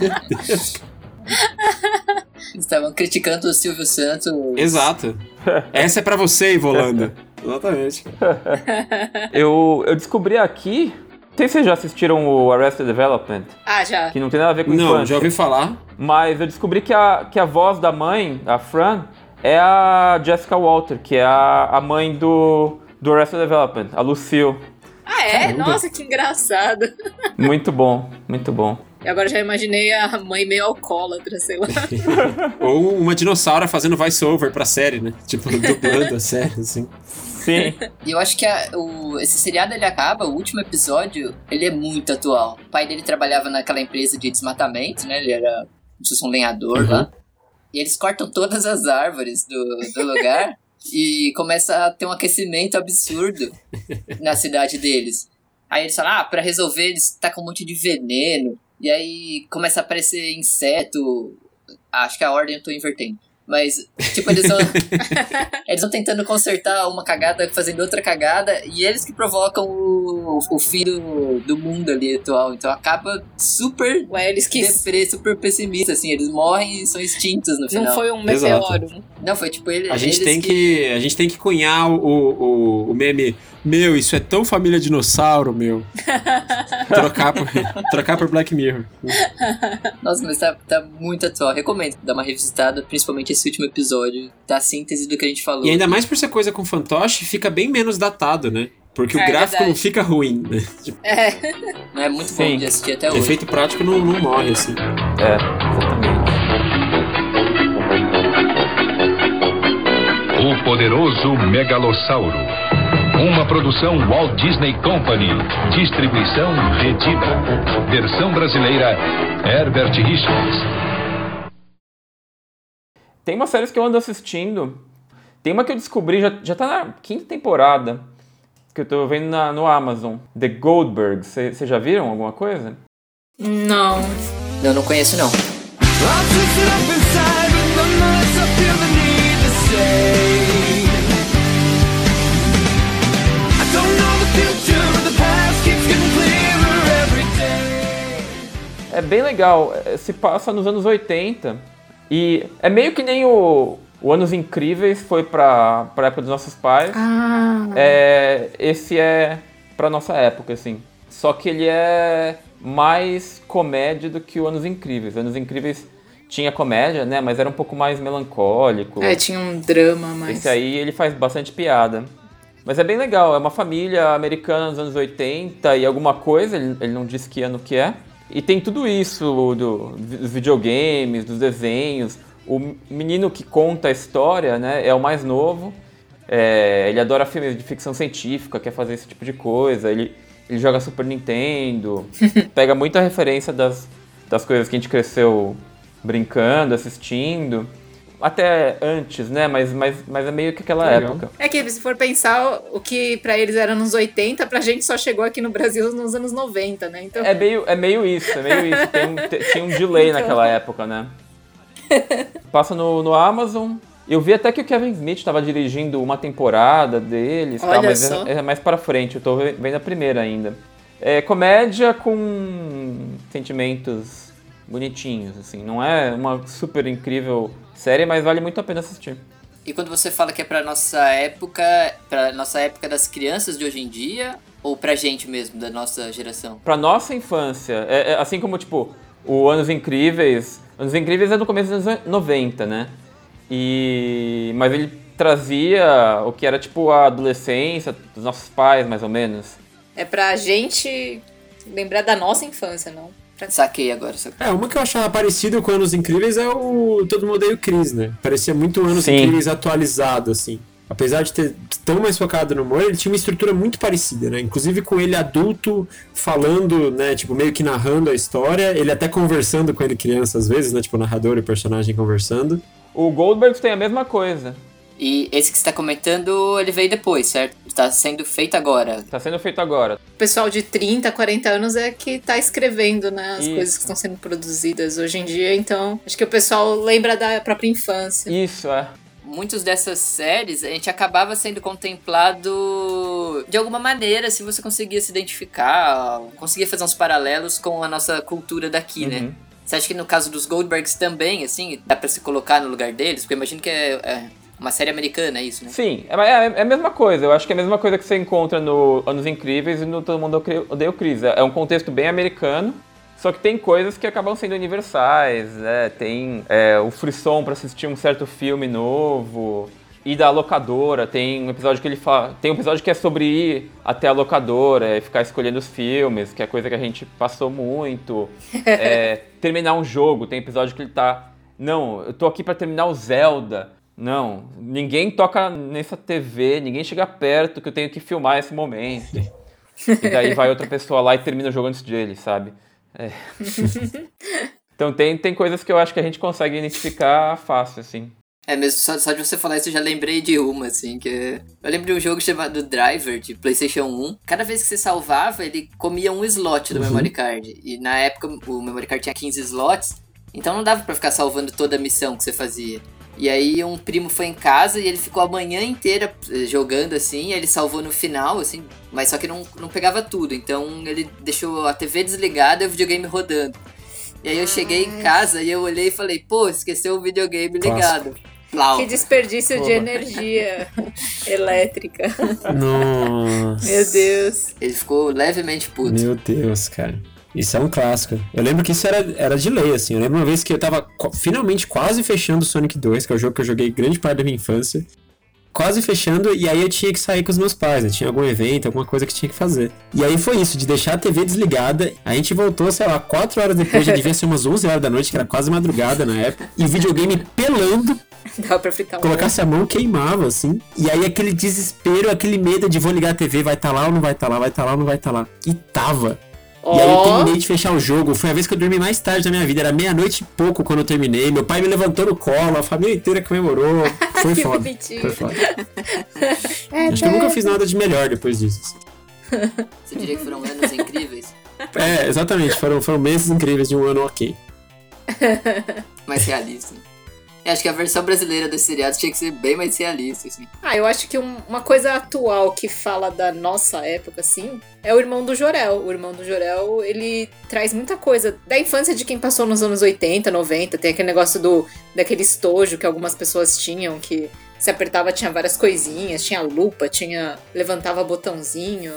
Meu Deus. Eles estavam criticando o Silvio Santos. Exato. Essa é pra você, Ivolanda. Exatamente. Eu, eu descobri aqui. Não sei se vocês já assistiram o Arrested Development, Ah, já. que não tem nada a ver com Não, infância. já ouvi falar. Mas eu descobri que a, que a voz da mãe, a Fran, é a Jessica Walter, que é a, a mãe do, do Arrested Development, a Lucille. Ah, é? Caramba. Nossa, que engraçado. Muito bom, muito bom. E agora já imaginei a mãe meio alcoólatra, sei lá. Ou uma dinossauro fazendo voice-over pra série, né? Tipo, dublando a série, assim. Sim. E eu acho que a- o, esse seriado ele acaba, o último episódio, ele é muito atual. O pai dele trabalhava naquela empresa de desmatamento, né? Ele era como se fosse um lenhador Uhum. lá. E eles cortam todas as árvores do, do lugar e começa a ter um aquecimento absurdo na cidade deles. Aí eles falam, ah, pra resolver eles tacam um monte de veneno. E aí começa a aparecer inseto. Acho que a ordem eu tô invertendo. Mas, tipo, eles vão. eles vão tentando consertar uma cagada, fazendo outra cagada, e eles que provocam o, o fim do, do mundo ali atual. Então acaba super Ué, eles que. deprê, super pessimista, assim. Eles morrem e são extintos no final. Não foi um Exato. meteoro. Não, foi tipo ele, A gente eles tem que. A gente tem que cunhar o, o, o meme. Meu, isso é tão família dinossauro, meu. trocar, por, trocar por Black Mirror. Nossa, mas tá, tá muito atual. Recomendo dar uma revisitada, principalmente esse último episódio, da síntese do que a gente falou. E ainda mais por ser coisa com fantoche, fica bem menos datado, né? Porque o É, gráfico verdade. não fica ruim, né? Tipo, É. É muito Sim. bom de assistir até hoje. efeito prático não, não morre, assim. É, exatamente. O Poderoso Megalossauro. Uma produção Walt Disney Company. Distribuição Retida. Versão brasileira Herbert Richards. Tem umas séries que eu ando assistindo. Tem uma que eu descobri, já, já tá na quinta temporada, que eu tô vendo na- no Amazon. The Goldbergs. Vocês já viram alguma coisa? Não. Eu não conheço, não. I'm É bem legal. é, Se passa nos anos 80. E é meio que nem o, o Anos Incríveis foi pra, pra época dos nossos pais. Ah. É, esse é pra nossa época, assim. Só que ele é mais comédia do que o Anos Incríveis. Anos Incríveis tinha comédia, né? Mas era um pouco mais melancólico. É, tinha um drama, mas. Esse aí ele faz bastante piada. Mas é bem legal, é uma família americana dos anos 80 e alguma coisa, ele, ele não disse que ano que é. E tem tudo isso do, dos videogames, dos desenhos. O menino que conta a história, né, é o mais novo. É, ele adora filmes de ficção científica, quer fazer esse tipo de coisa. Ele, ele joga Super Nintendo, pega muita referência das, das coisas que a gente cresceu brincando, assistindo. Até antes, né? Mas, mas, mas é meio que aquela Legal. época. É que se for pensar, o que pra eles era nos 80, pra gente só chegou aqui no Brasil nos anos 90, né? Então. É meio, é meio isso, é meio isso. Tem um, tinha um delay Então. naquela época, né? Passa no, no Amazon. Eu vi até que o Kevin Smith estava dirigindo uma temporada deles, tá? Mas é, é mais pra frente, eu tô ve- vendo a primeira ainda. É comédia com sentimentos bonitinhos, assim. Não é uma super incrível série, mas vale muito a pena assistir. E quando você fala que é pra nossa época, pra nossa época das crianças de hoje em dia, ou pra gente mesmo, da nossa geração? Pra nossa infância, é, é assim como, tipo, o Anos Incríveis. Anos Incríveis é no começo dos anos 90, né? E. Mas ele trazia o que era, tipo, a adolescência dos nossos pais, mais ou menos. É pra gente lembrar da nossa infância, não. Saquei agora. Saquei. É, uma que eu achava parecido com Anos Incríveis é o Todo Mundo Odeia o Chris, né? Parecia muito Anos Sim. Incríveis atualizado, assim. Apesar de ter tão mais focado no humor, ele tinha uma estrutura muito parecida, né? Inclusive com ele adulto falando, né? Tipo, meio que narrando a história, ele até conversando com ele criança às vezes, né? Tipo, o narrador e o personagem conversando. O Goldberg tem a mesma coisa. E esse que você tá comentando, ele veio depois, certo? Está sendo feito agora. Tá sendo feito agora. O pessoal de 30, 40 anos é que tá escrevendo, né? As Isso. coisas que estão sendo produzidas hoje em dia. Então, acho que o pessoal lembra da própria infância. Isso, é. Muitas dessas séries, a gente acabava sendo contemplado de alguma maneira, se você conseguia se identificar, conseguia fazer uns paralelos com a nossa cultura daqui, né? Uhum. Você acha que no caso dos Goldbergs também, assim, dá pra se colocar no lugar deles? Porque eu imagino que é, é uma série americana, é isso, né? Sim, é, é- é a mesma coisa. Eu acho que é a mesma coisa que você encontra no Anos Incríveis e no Todo Mundo Odeia o Chris. É um contexto bem americano, só que tem coisas que acabam sendo universais, né? Tem é, o frisson pra assistir um certo filme novo. Ir da locadora, tem um episódio que ele fala. Tem um episódio que é sobre ir até a locadora e ficar escolhendo os filmes, que é coisa que a gente passou muito. É, terminar um jogo, tem episódio que ele tá. Não, eu tô aqui pra terminar o Zelda. Não, ninguém toca nessa TV, ninguém chega perto que eu tenho que filmar esse momento. E daí vai outra pessoa lá e termina o jogo antes dele, sabe? É. Então tem, tem coisas que eu acho que a gente consegue identificar fácil, assim. É mesmo, só, só de você falar isso eu já lembrei de uma, assim, que é- Eu lembro de um jogo chamado Driver, de Playstation 1. Cada vez que você salvava, ele comia um slot do Uhum. memory card. E na época, o memory card tinha 15 slots, então não dava pra ficar salvando toda a missão que você fazia. E aí um primo foi em casa e ele ficou a manhã inteira eh, jogando, assim, e ele salvou no final, assim, mas só que não, não pegava tudo. Então ele deixou a TV desligada e o videogame rodando. E aí eu cheguei em casa e eu olhei e falei, pô, esqueceu o videogame ligado. Flau. Que desperdício de energia elétrica. Nossa. Meu Deus. Ele ficou levemente puto. Meu Deus, cara. Isso é um clássico. Eu lembro que isso era, era de lei, assim. Eu lembro uma vez que eu tava finalmente quase fechando o Sonic 2, que é o jogo que eu joguei grande parte da minha infância. Quase fechando, e aí eu tinha que sair com os meus pais, né? Tinha algum evento, alguma coisa que tinha que fazer. E aí foi isso, de deixar a TV desligada. A gente voltou, sei lá, 4 horas depois, já devia ser umas 11 horas da noite, que era quase madrugada na época. E o videogame pelando, Dá pra ficar colocasse a mão, queimava, assim. E aí aquele desespero, aquele medo de vou ligar a TV, vai estar lá ou não vai estar lá, vai estar lá ou não vai estar lá. E tava. E aí eu terminei de fechar o jogo. Foi a vez que eu dormi mais tarde da minha vida. Era meia-noite e pouco quando eu terminei. Meu pai me levantou no colo, a família inteira comemorou. Foi Que foda. bonitinho. Foi foda. É, Acho que eu nunca fiz nada de melhor depois disso. Você diria que foram anos incríveis? É, exatamente. Foram, foram meses incríveis de um ano ok. Mais realista. Eu acho que a versão brasileira desse seriado tinha que ser bem mais realista, assim. Ah, eu acho que um- uma coisa atual que fala da nossa época, assim, é o irmão do Jorel. O irmão do Jorel, ele traz muita coisa da infância de quem passou nos anos 80, 90. Tem aquele negócio do daquele estojo que algumas pessoas tinham, que se apertava tinha várias coisinhas, tinha lupa, tinha. levantava botãozinho,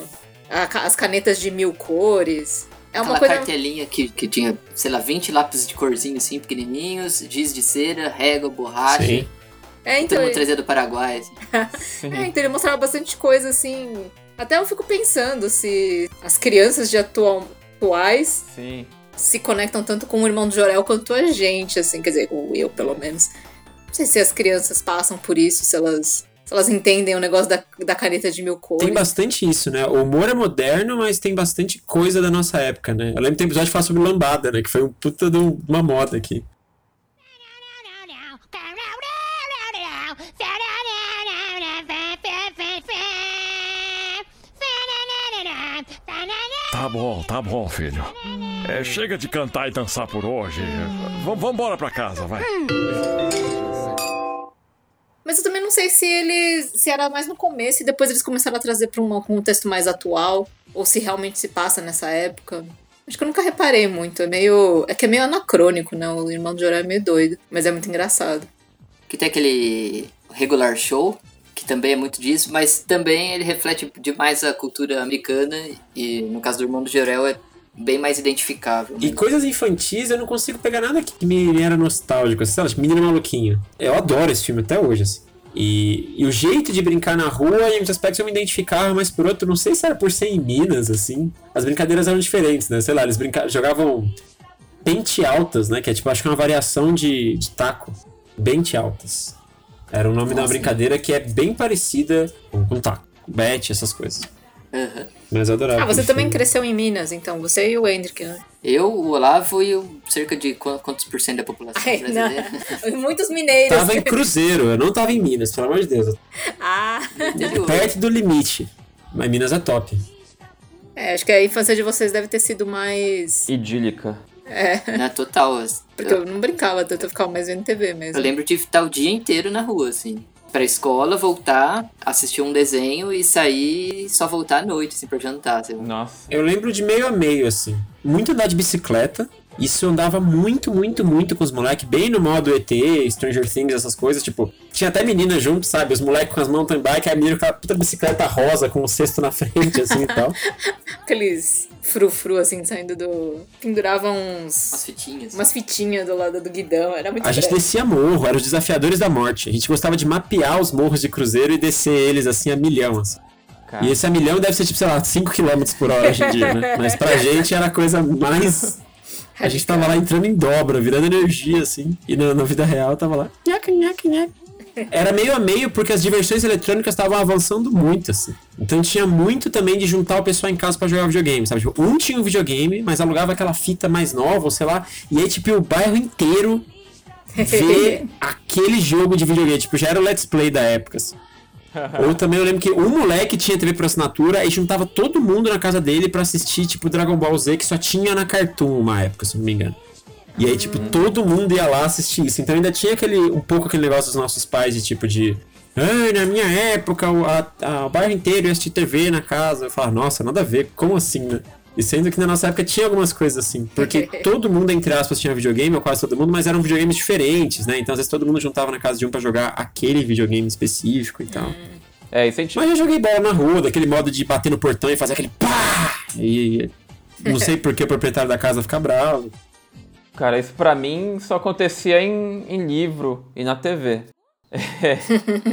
a as canetas de mil cores. É uma Aquela coisa. cartelinha que, que tinha, sei lá, 20 lápis de corzinho, assim, pequenininhos, giz de cera, régua, borracha. Sim. É, Todo então. mundo trazia do Paraguai, assim. É, então ele mostrava bastante coisa, assim. Até eu fico pensando se as crianças de atual, atuais Sim. se conectam tanto com o irmão do Jorel quanto a gente, assim, quer dizer, ou eu, pelo menos. Não sei se as crianças passam por isso, se elas, elas entendem o negócio da, da caneta de mil cores. Tem bastante isso, né? O humor é moderno, mas tem bastante coisa da nossa época, né? Eu lembro que tem episódio que fala sobre lambada, né? Que foi um puta de um- uma moda aqui. Tá bom, tá bom, filho. É, chega de cantar e dançar por hoje. Vamos vambora pra casa, vai. Mas eu também não sei se eles. se era mais no começo e depois eles começaram a trazer pra um contexto mais atual. Ou se realmente se passa nessa época. Acho que eu nunca reparei muito. É meio. É que é meio anacrônico, né? O irmão do Jorel é meio doido. Mas é muito engraçado. Que tem aquele regular show, que também é muito disso, mas também ele reflete demais a cultura americana e no caso do Irmão do Jorel é bem mais identificável. E coisas infantis eu não consigo pegar nada que me era nostálgico, assim, sabe? Tipo, Menino Maluquinho. Eu adoro esse filme até hoje, assim. E, e o jeito de brincar na rua, em muitos aspectos eu me identificava, mas por outro, não sei se era por ser em Minas, assim. As brincadeiras eram diferentes, né? Sei lá, eles brinca... jogavam pente altas, né? Que é tipo, acho que é uma variação de, de taco. Bente altas. Era o nome de uma Nossa. brincadeira que é bem parecida com, com taco. Bet, essas coisas. Aham. Mas eu adorava. Ah, você também filme. cresceu em Minas, então. Você e o Hendrick, né? Eu, o Olavo e o cerca de qu- quantos por cento da população Ai, brasileira? não. Muitos mineiros. Tava em Cruzeiro, eu não tava em Minas, pelo amor de Deus. Ah. Perto do limite. Mas Minas é top. é, acho que a infância de vocês deve ter sido mais. Idílica. É, Na total. porque Eu, eu não brincava tanto, eu ficava mais vendo TV mesmo. eu lembro de estar o dia inteiro na rua, assim. Pra escola, voltar, assistir um desenho e sair só voltar à noite, assim, pra jantar. Lá. Nossa. Eu lembro de meio a meio, assim. Muito andar de bicicleta. Isso andava muito, muito, muito com os moleques, bem no modo ET, Stranger Things, essas coisas. Tipo, tinha até menina junto, sabe? Os moleques com as mountain bike, a menina com a puta bicicleta rosa com o cesto na frente, assim e tal. Aqueles frufru, assim, saindo do. Penduravam uns. Umas fitinhas. Umas fitinhas do lado do guidão. Era muito A gente descia morro, eram os desafiadores da morte. A gente gostava de mapear os morros de cruzeiro e descer eles assim a milhão, assim. E esse a milhão deve ser tipo, sei lá, 5 km por hora hoje em dia, né? Mas pra gente era a coisa mais. A gente tava lá entrando em dobra, virando energia, assim. E na, na vida real tava lá. Nhaca, nhaca, nhaca. Era meio a meio porque as diversões eletrônicas estavam avançando muito, assim. Então tinha muito também de juntar o pessoal em casa pra jogar videogame, sabe? Tipo, um tinha um videogame, mas alugava aquela fita mais nova, ou sei lá. E aí, tipo, o bairro inteiro ver aquele jogo de videogame. Tipo, já era o let's play da época, assim. Ou também eu lembro que um moleque tinha TV por assinatura e juntava todo mundo na casa dele pra assistir, tipo, Dragon Ball Z, que só tinha na Cartoon uma época, se não me engano. E aí, tipo, todo mundo ia lá assistir isso. Então ainda tinha aquele, um pouco aquele negócio dos nossos pais de tipo de. Ah, na minha época, o, a, a- o bairro inteiro ia assistir TV na casa. Eu falava, nossa, nada a ver, como assim, né? E sendo que na nossa época tinha algumas coisas assim. Porque todo mundo, entre aspas, tinha videogame, ou quase todo mundo, mas eram videogames diferentes, né? Então às vezes todo mundo juntava na casa de um pra jogar aquele videogame específico e tal. É, isso a gente. Mas eu joguei bola na rua, daquele modo de bater no portão e fazer aquele pá! E não sei por que o proprietário da casa fica bravo. Cara, isso pra mim só acontecia em, em livro e na TV. É.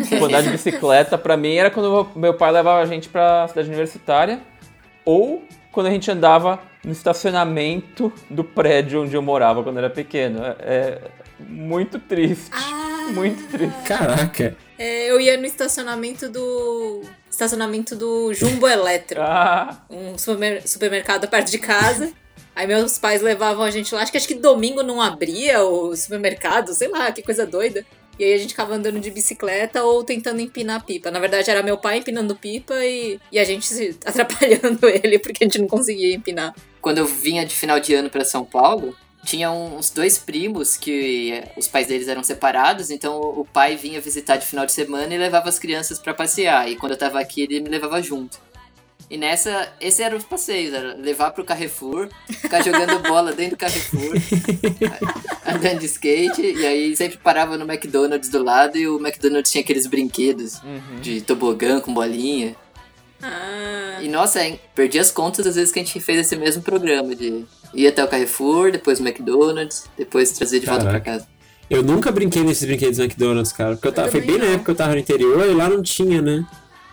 Tipo, andar de bicicleta pra mim era quando meu pai levava a gente pra cidade universitária ou quando a gente andava no estacionamento do prédio onde eu morava quando era pequeno. É, é muito triste. Muito triste. Caraca. É, eu ia no estacionamento do. Estacionamento do Jumbo Eletro. Ah, Um supermer- supermercado perto de casa. Aí meus pais levavam a gente lá. Acho que acho que domingo não abria o supermercado, sei lá, que coisa doida. E aí a gente ficava andando de bicicleta ou tentando empinar pipa. Na verdade, era meu pai empinando pipa e, e a gente atrapalhando ele, porque a gente não conseguia empinar. Quando eu vinha de final de ano pra São Paulo, tinha uns dois primos que eh, os pais deles eram separados, então o pai vinha visitar de final de semana e levava as crianças pra passear. E quando eu tava aqui, ele me levava junto. E nessa, esse eram os passeios, era levar pro Carrefour, ficar jogando bola dentro do Carrefour, andando de skate, e aí sempre parava no McDonald's do lado e o McDonald's tinha aqueles brinquedos de tobogã com bolinha. Ah, E nossa, hein, perdi as contas das vezes que a gente fez esse mesmo programa de ir até o Carrefour, depois o McDonald's, depois trazer de volta pra Caraca. casa. Eu nunca brinquei nesses brinquedos do McDonald's, cara. Porque eu tava, foi também bem na não. época que eu tava no interior e lá não tinha, né?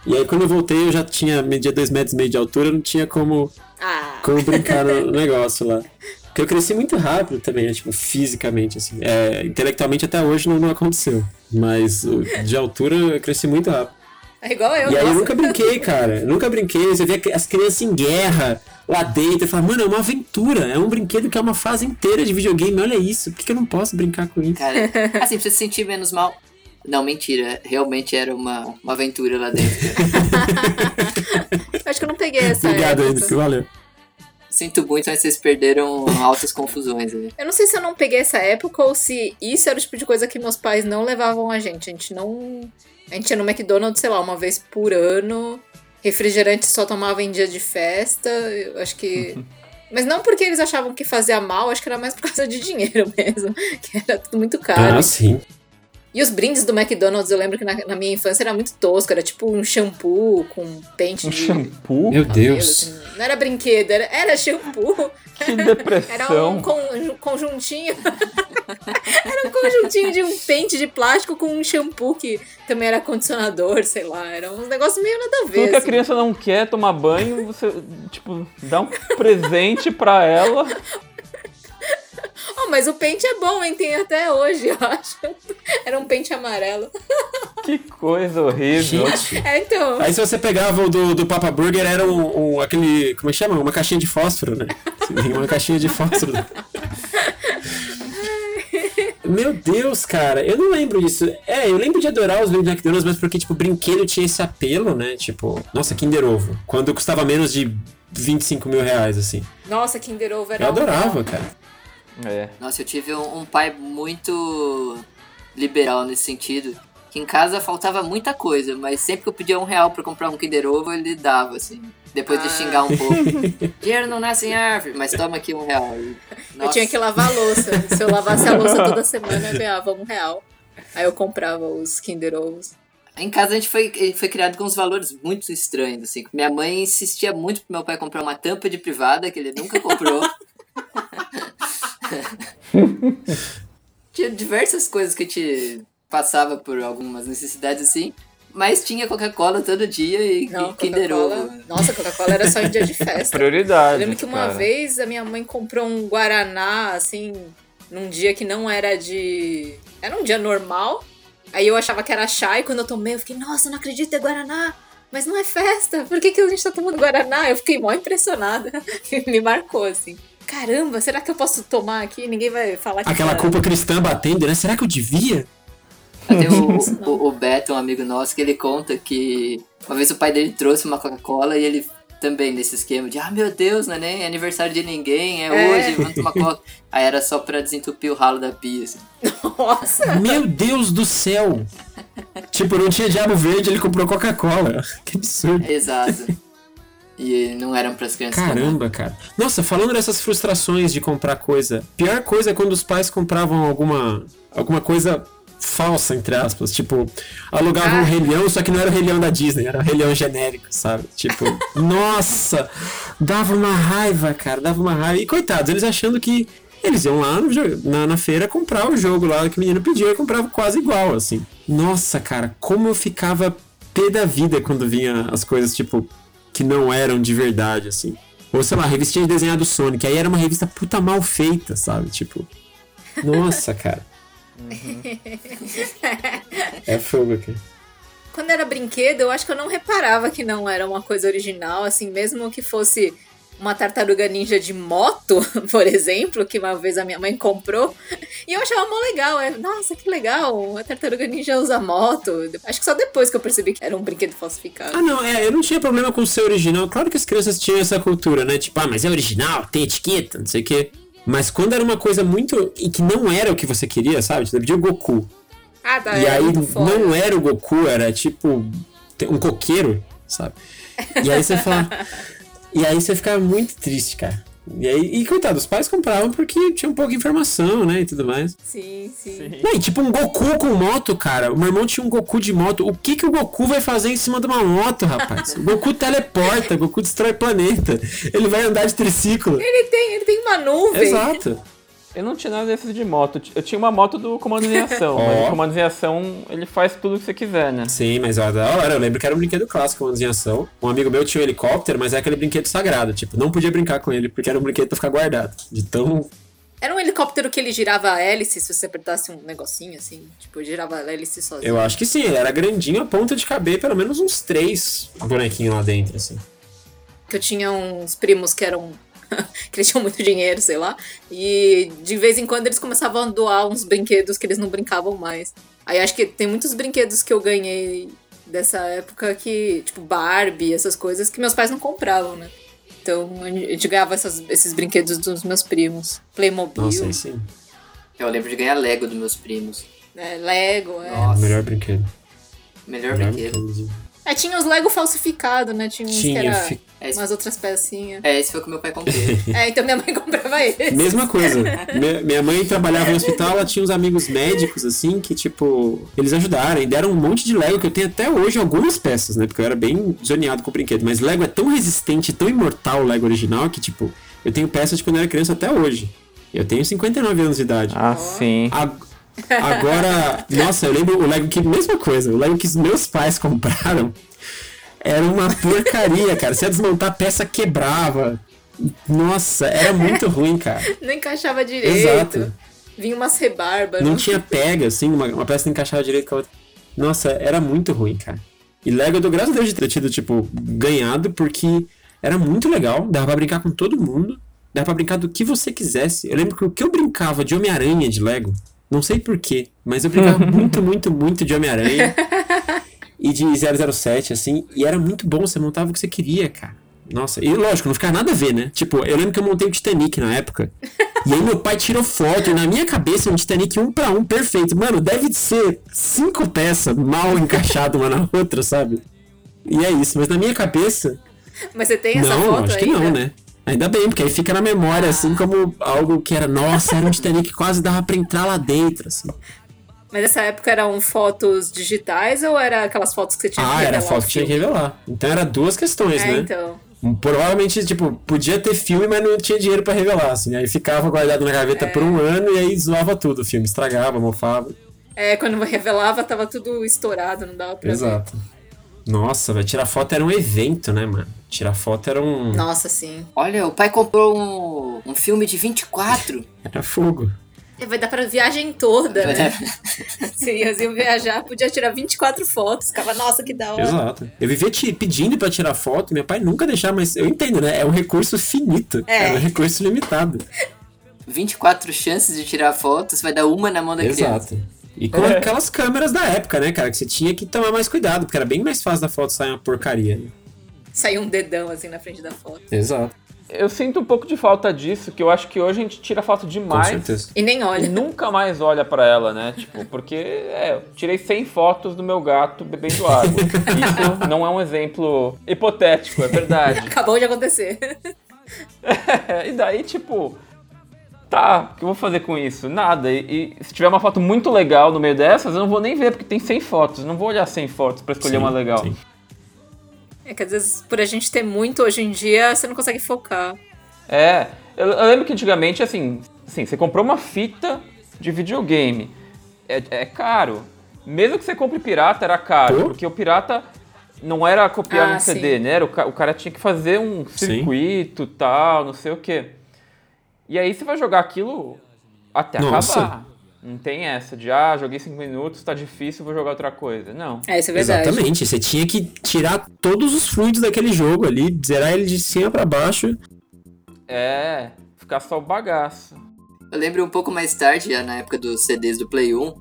E aí quando eu voltei eu já tinha, media dois metros e meio de altura, não tinha como, ah. como brincar no negócio lá. Porque eu cresci muito rápido também, né? Tipo, fisicamente, assim. É, intelectualmente até hoje não, não aconteceu. Mas de altura eu cresci muito rápido. É igual eu, E aí eu nossa. nunca brinquei, cara. Nunca brinquei. Você vê as crianças em guerra lá dentro e fala, mano, é uma aventura. É um brinquedo que é uma fase inteira de videogame. Olha isso. Por que que eu não posso brincar com isso? Cara, assim, pra você se sentir menos mal. Não, mentira. Realmente era uma, uma aventura lá dentro. Acho que eu não peguei essa Obrigado. Henrique. Valeu. Sinto muito, mas vocês perderam altas confusões aí. Eu não sei se eu não peguei essa época ou se isso era o tipo de coisa que meus pais não levavam a gente. A gente não. A gente ia no McDonald's, sei lá, uma vez por ano. Refrigerante só tomava em dia de festa. Eu acho que. Mas não porque eles achavam que fazia mal, acho que era mais por causa de dinheiro mesmo. Que era tudo muito caro. Ah, sim. E os brindes do McDonald's, eu lembro que na, na minha infância era muito tosco. Era tipo um shampoo com pente um de. shampoo? Meu cabelo, Deus. assim. Não era brinquedo, era, era shampoo. Que Era depressão. um con- conjuntinho. era um conjuntinho de um pente de plástico com um shampoo que também era condicionador, sei lá. Era um negócio meio nada a ver. Tudo que a assim. criança não quer tomar banho, você, tipo, dá um presente pra ela. Oh, mas o pente é bom, hein? Tem até hoje, eu acho. Era um pente amarelo. Que coisa horrível. Gente. É, então. Aí se você pegava o do, do Papa Burger, era um, um- aquele. Como é que chama? Uma caixinha de fósforo, né? Uma caixinha de fósforo. Meu Deus, cara, eu não lembro disso. É, eu lembro de adorar os brinquedos McDonald's, mas porque, tipo, brinquedo tinha esse apelo, né? Tipo, nossa, Kinder Ovo. Quando custava menos de 25 mil reais, assim. Nossa, Kinder Ovo era Eu adorava, cara. É. Nossa, eu tive um, um pai muito liberal nesse sentido. Que em casa faltava muita coisa, mas sempre que eu pedia um real pra comprar um Kinder Ovo, ele dava, assim. Depois de Ah. xingar um pouco. Dinheiro não nasce em árvore, mas toma aqui um real. E, Eu nossa, tinha que lavar a louça. Se eu lavasse a louça toda semana, eu ganhava um real. Aí eu comprava os Kinder Ovos. Em casa a gente foi, foi criado com uns valores muito estranhos, assim. Minha mãe insistia muito pro meu pai comprar uma tampa de privada, que ele nunca comprou. tinha diversas coisas que a gente passava por algumas necessidades, assim. Mas tinha Coca-Cola todo dia e, Não, e Kinder Ovo. Nossa, Coca-Cola era só em dia de festa. Prioridade. Eu lembro que uma cara. vez a minha mãe comprou um Guaraná, assim, num dia que não era de. Era um dia normal. Aí eu achava que era chá e quando eu tomei, eu fiquei, nossa, não acredito, é Guaraná. Mas não é festa, por que, que a gente tá tomando Guaraná? Eu fiquei mó impressionada. Me marcou, assim. Caramba, será que eu posso tomar aqui? Ninguém vai falar que. Aquela tá- culpa cristã batendo, né? Será que eu devia? Até o, o, o Beto, um amigo nosso, que ele conta que uma vez o pai dele trouxe uma Coca-Cola e ele também nesse esquema de ah meu Deus, não é nem aniversário de ninguém, é, É. hoje, vamos tomar Coca. Aí era só pra desentupir o ralo da pia, assim. Nossa! Meu Deus do céu! tipo, não tinha diabo verde, ele comprou Coca-Cola. Que absurdo. Exato. E não eram pras crianças. Caramba, cara. Nossa, falando dessas frustrações de comprar coisa, pior coisa é quando os pais compravam alguma, alguma coisa falsa, entre aspas. Tipo, alugavam um Rei Leão, só que não era o Rei Leão da Disney, era o Rei Leão genérico, sabe? Tipo, nossa! Dava uma raiva, cara, dava uma raiva. E coitados, eles achando que eles iam lá no na, na feira comprar o jogo lá que o menino pediu e comprava quase igual, assim. Nossa, cara, como eu ficava pé da vida quando vinha as coisas, tipo, que não eram de verdade, assim. Ou sei lá, revistinha de desenhar do Sonic. Aí era uma revista puta mal feita, sabe? Tipo. Nossa, cara. É fogo aqui. Quando era brinquedo, eu acho que eu não reparava que não era uma coisa original, assim, mesmo que fosse uma tartaruga ninja de moto, por exemplo, que uma vez a minha mãe comprou, e eu achava mó legal. É, Nossa, que legal, a tartaruga ninja usa moto. Acho que só depois que eu percebi que era um brinquedo falsificado. Ah, não, é, eu não tinha problema com ser original. Claro que as crianças tinham essa cultura, né? Tipo, ah, mas é original, tem etiqueta, não sei o quê. Mas quando era uma coisa muito. e que não era o que você queria, sabe? Tipo, pedia o Goku. Ah, tá, e era aí não era o Goku, era tipo um coqueiro, sabe? E aí você fala. E aí você ficava muito triste, cara. E aí, e coitado, os pais compravam porque tinha um pouco de informação, né? E tudo mais. Sim, sim. Não, e tipo um Goku com moto, cara. O meu irmão tinha um Goku de moto. O que que o Goku vai fazer em cima de uma moto, rapaz? O Goku teleporta, o Goku destrói planeta. Ele vai andar de triciclo. Ele tem, ele tem uma nuvem. Exato. Eu não tinha nada desses de moto. Eu tinha uma moto do Comando em Ação, mas Ó. o Comando em Ação ele faz tudo o que você quiser, né? Sim, mas ó, da hora. Eu lembro que era um brinquedo clássico, uma em ação. Um amigo meu tinha um helicóptero, mas é aquele brinquedo sagrado. Tipo, não podia brincar com ele, porque era um brinquedo pra ficar guardado. De tão. Era um helicóptero que ele girava a hélice se você apertasse um negocinho assim, tipo, girava a hélice sozinho. Eu acho que sim, ele era grandinho a ponto de caber pelo menos uns três bonequinhos lá dentro, assim. que eu tinha uns primos que eram. Que eles tinham muito dinheiro, sei lá. E de vez em quando eles começavam a doar uns brinquedos que eles não brincavam mais. Aí acho que tem muitos brinquedos que eu ganhei dessa época que, tipo, Barbie, essas coisas que meus pais não compravam, né? Então a gente ganhava essas- esses brinquedos dos meus primos. Playmobil, Nossa, sim. Eu lembro de ganhar Lego dos meus primos. né, Lego, é. Nossa. Melhor brinquedo. Melhor Melhor brinquedo. brinquedo. É, tinha os Lego falsificados, né? Tinha uns Tinha, que era fi- É, esse, umas outras pecinhas. é, esse foi o que meu pai comprou. É, então minha mãe comprava esse. Mesma coisa. Minha mãe trabalhava em hospital, ela tinha uns amigos médicos, assim, que, tipo, eles ajudaram e deram um monte de Lego, que eu tenho até hoje algumas peças, né? Porque eu era bem zoneado com o brinquedo. Mas Lego é tão resistente, tão imortal, o Lego original, que, tipo, eu tenho peças de quando eu era criança até hoje. Eu tenho 59 anos de idade. Ah, sim. Ag- Agora, nossa, eu lembro o Lego que, mesma coisa, o Lego que os meus pais compraram era uma porcaria, cara. Se ia desmontar a peça, quebrava. Nossa, era muito ruim, cara. Não encaixava direito. Exato. Vinha umas rebarbas. Não tinha pega, assim, uma, uma peça não encaixava direito com a outra. Nossa, era muito ruim, cara. E Lego eu dou graças a Deus de ter tido, tipo, ganhado, porque era muito legal, dava pra brincar com todo mundo, dava pra brincar do que você quisesse. Eu lembro que o que eu brincava de Homem-Aranha de Lego, não sei porquê, mas eu brincava muito, muito, muito de Homem-Aranha e de 007, assim, e era muito bom, você montava o que você queria, cara. Nossa, e lógico, não ficava nada a ver, né? Tipo, eu lembro que eu montei o Titanic na época. E aí meu pai tirou foto, e na minha cabeça um Titanic um pra um, perfeito. Mano, deve ser cinco peças mal encaixadas uma na outra, sabe? E é isso, mas na minha cabeça. Mas você tem essa não, foto acho que ainda? não, né? Ainda bem, porque aí fica na memória, assim, como algo que era, nossa, era um Titanic que quase dava pra entrar lá dentro, assim. Mas nessa época eram fotos digitais ou era aquelas fotos que você tinha que Ah, era revelar foto que tinha que revelar. Então era duas questões, É, né? então. Provavelmente, tipo, podia ter filme, mas não tinha dinheiro pra revelar, assim. Aí ficava guardado na gaveta por um ano e aí zoava tudo o filme. Estragava, mofava. É, quando revelava tava tudo estourado, não dava pra Exato. Nossa, velho, tirar foto era um evento, né, mano? Tirar foto era um. Nossa, sim. Olha, o pai comprou um, um filme de 24. Era fogo. É, Vai dar pra viagem toda, Vai né? Se eles iam viajar, podia tirar 24 fotos. Ficava, nossa, que da hora. Exato. Eu vivia te pedindo pra tirar foto, meu pai nunca deixava, mas eu entendo, né? É um recurso finito. É. É, um recurso limitado. 24 chances de tirar foto, você vai dar uma na mão da criança. Exato. E com aquelas câmeras da época, né, cara? Que você tinha que tomar mais cuidado, porque era bem mais fácil da foto sair uma porcaria. Né? Saiu um dedão assim na frente da foto. Exato. Eu sinto um pouco de falta disso, que eu acho que hoje a gente tira foto Com demais. certeza. E nem E olha. nunca mais olha pra ela, né? Tipo, porque é, eu tirei 100 fotos do meu gato bebendo água. Isso não é um exemplo hipotético, é verdade. Acabou de acontecer. É, e daí, tipo, tá, o que eu vou fazer com isso? Nada. E, e se tiver uma foto muito legal no meio dessas, eu não vou nem ver, porque tem 100 fotos. Não vou olhar 100 fotos pra escolher Sim, uma legal. sim. É que às vezes, por a gente ter muito hoje em dia, você não consegue focar. É, eu, eu lembro que antigamente, assim, assim, você comprou uma fita de videogame. É, é caro. Mesmo que você compre pirata, era caro. Porque o pirata não era copiar Ah, no CD, sim. né? O, o cara tinha que fazer um circuito tal, não sei o quê. E aí você vai jogar aquilo até Nossa. acabar. Não tem essa de, ah, joguei 5 minutos, tá difícil, vou jogar outra coisa. Não. É, isso é verdade. Exatamente. Você tinha que tirar todos os fluidos daquele jogo ali, zerar ele de cima pra baixo. É, ficar só o bagaço. Eu lembro um pouco mais tarde, já na época dos CDs do Play 1,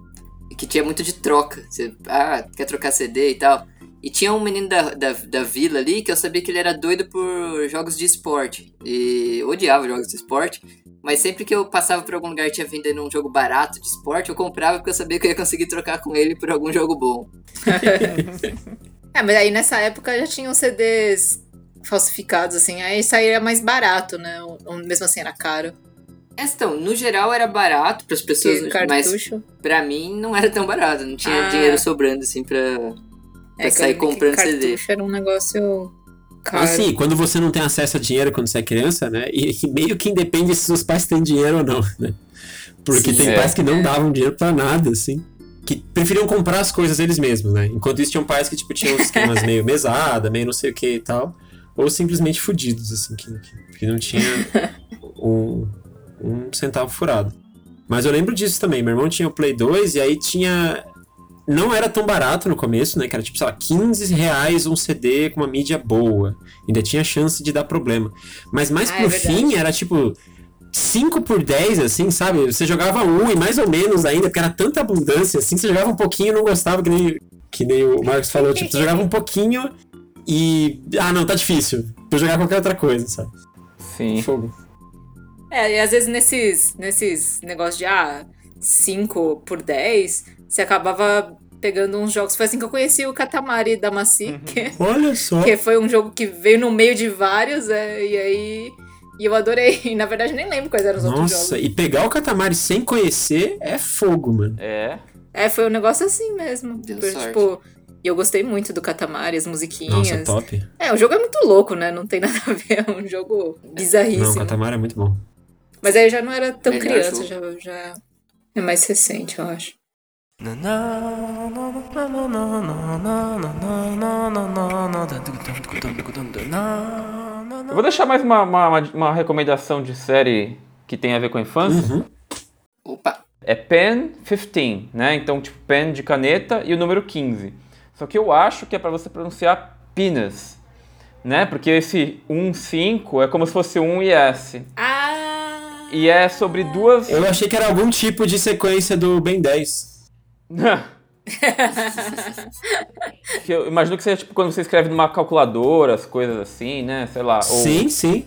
que tinha muito de troca. Você, ah, quer trocar CD e tal. E tinha um menino da, da, da vila ali que eu sabia que ele era doido por jogos de esporte. E odiava jogos de esporte. Mas sempre que eu passava por algum lugar e tinha vendendo um jogo barato de esporte, eu comprava porque eu sabia que eu ia conseguir trocar com ele por algum jogo bom. É, mas aí nessa época já tinham CDs falsificados, assim, aí saía mais barato, né? Ou- mesmo assim era caro. Então, no geral era barato para as pessoas, Porque mas pra mim não era tão barato. Não tinha Ah. dinheiro sobrando assim pra, pra É, sair comprando CD. era um negócio caro. Assim, quando você não tem acesso a dinheiro quando você é criança, né? E, e meio que independe se seus pais têm dinheiro ou não, né? Porque Sim, tem é. pais que não davam dinheiro pra nada, assim. Que preferiam comprar as coisas eles mesmos, né? Enquanto isso, tinham pais que, tipo, tinham esquemas meio mesada, meio não sei o que e tal. Ou simplesmente fudidos, assim, que, que, que não tinha um, um centavo furado. Mas eu lembro disso também. Meu irmão tinha o Play 2 e aí tinha. Não era tão barato no começo, né? Que era tipo, sei lá, 15 reais um CD com uma mídia boa. Ainda tinha chance de dar problema. Mas mais Ah, é pro verdade. fim era tipo 5 por 10, assim, sabe? Você jogava um e mais ou menos ainda, porque era tanta abundância, assim, você jogava um pouquinho e não gostava, que nem, que nem o Marcos falou. Tipo, você jogava um pouquinho e. Ah, não, tá difícil. Vou jogar qualquer outra coisa, sabe? Sim. Fogo. É, e às vezes nesses, nesses negócios de, ah, 5 por 10, você acabava pegando uns jogos. Foi assim que eu conheci o Katamari da Maci, que, Olha só. que foi um jogo que veio no meio de vários, é, e aí... E eu adorei. E, na verdade, nem lembro quais eram os outros jogos. Nossa, e pegar o Katamari sem conhecer é fogo, mano. É. É, foi um negócio assim mesmo. Deu tipo, e eu gostei muito do Katamari, as musiquinhas. Nossa, top. É, o jogo é muito louco, né? Não tem nada a ver, é um jogo bizarríssimo. Não, o Katamari é muito bom. Mas aí eu já não era tão Melhor criança, jogo. já, já é mais recente, eu acho. Eu vou deixar mais uma, uma, uma- recomendação de série que tem a ver com a infância. Uhum. Opa! é pen 15, né? Então, tipo, pen de caneta e o número 15. Só que eu acho que é para você pronunciar penis, né? Porque esse 1, 5 é como se fosse um e S. Ah! E é sobre duas. Eu achei que era algum tipo de sequência do Ben 10. Eu imagino que seja tipo quando você escreve numa calculadora, as coisas assim, né? Sei lá. ou- Sim, sim.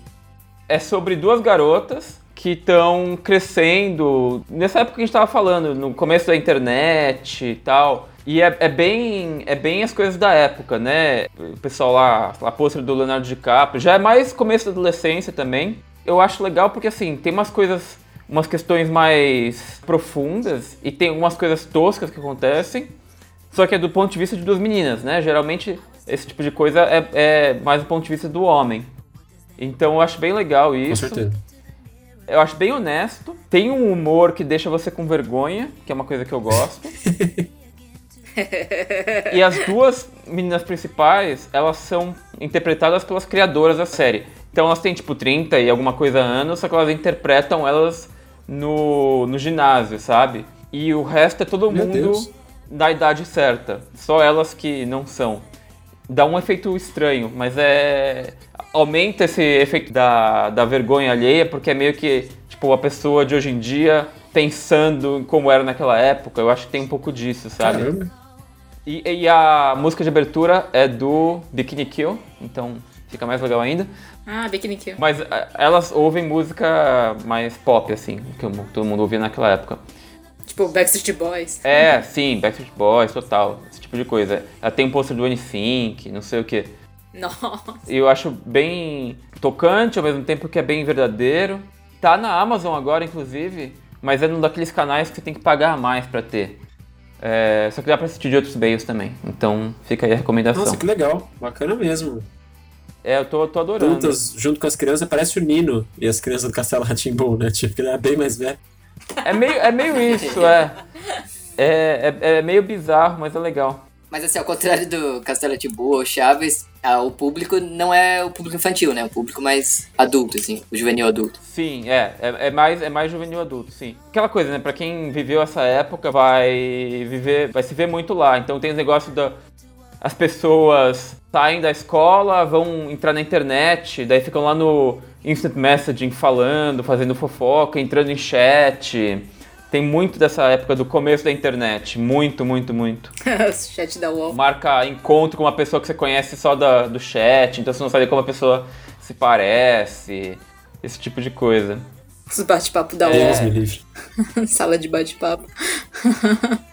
é sobre duas garotas que estão crescendo nessa época que a gente tava falando, no começo da internet e tal. E é, é bem é bem as coisas da época, né? O pessoal lá, a pôster do Leonardo DiCaprio, já é mais começo da adolescência também. Eu acho legal porque assim, tem umas coisas, umas questões mais profundas e tem algumas coisas toscas que acontecem. Só que é do ponto de vista de duas meninas, né? Geralmente esse tipo de coisa é, é mais do ponto de vista do homem. Então eu acho bem legal Com isso. certeza. Eu acho bem honesto. Tem um humor que deixa você com vergonha, que é uma coisa que eu gosto. e as duas meninas principais, elas são interpretadas pelas criadoras da série. Então elas têm tipo 30 e alguma coisa anos, só que elas interpretam elas no, no ginásio, sabe? E o resto é todo Meu mundo Deus. da idade certa. Só elas que não são. Dá um efeito estranho, mas é. Aumenta esse efeito da, da vergonha alheia, porque é meio que, tipo, a pessoa de hoje em dia pensando como era naquela época. Eu acho que tem um pouco disso, sabe? Caramba. E, e a música de abertura é do Bikini Kill, então fica mais legal ainda. Ah, Bikini Kill. Mas a- elas ouvem música mais pop, assim, que todo mundo ouvia naquela época. Tipo, Backstreet Boys. É, sim, Backstreet Boys, total, esse tipo de coisa. Ela tem um pôster do N-Sync, não sei o que. Nossa. E eu acho bem tocante, ao mesmo tempo que é bem verdadeiro. Tá na Amazon agora, inclusive, mas é um daqueles canais que você tem que pagar mais pra ter. É, só que dá pra assistir de outros meios também, então fica aí a recomendação. Nossa, que legal. Bacana mesmo. É, eu tô, tô adorando. Juntas, junto com as crianças, parece o Nino e as crianças do Castelo Ratimbum, né? Tipo, que ele era bem mais velho. É meio, é meio isso, é. É, é. é meio bizarro, mas é legal. Mas assim, ao contrário do Castelo Timbu ou Chaves, ah, o público não é o público infantil, né? O público mais adulto, assim, o juvenil adulto. Sim, é, é, é mais, é mais juvenil adulto, sim. Aquela coisa, né, pra quem viveu essa época vai viver, vai se ver muito lá. Então tem os negócios da as pessoas saem da escola, vão entrar na internet, daí ficam lá no instant messaging falando, fazendo fofoca, entrando em chat. Tem muito dessa época do começo da internet, muito, muito, muito. Chat da UOL. Marca encontro com uma pessoa que você conhece só da, do chat, então você não sabe como a pessoa se parece, esse tipo de coisa. Os bate-papo da UOL. me livre. Sala de bate-papo.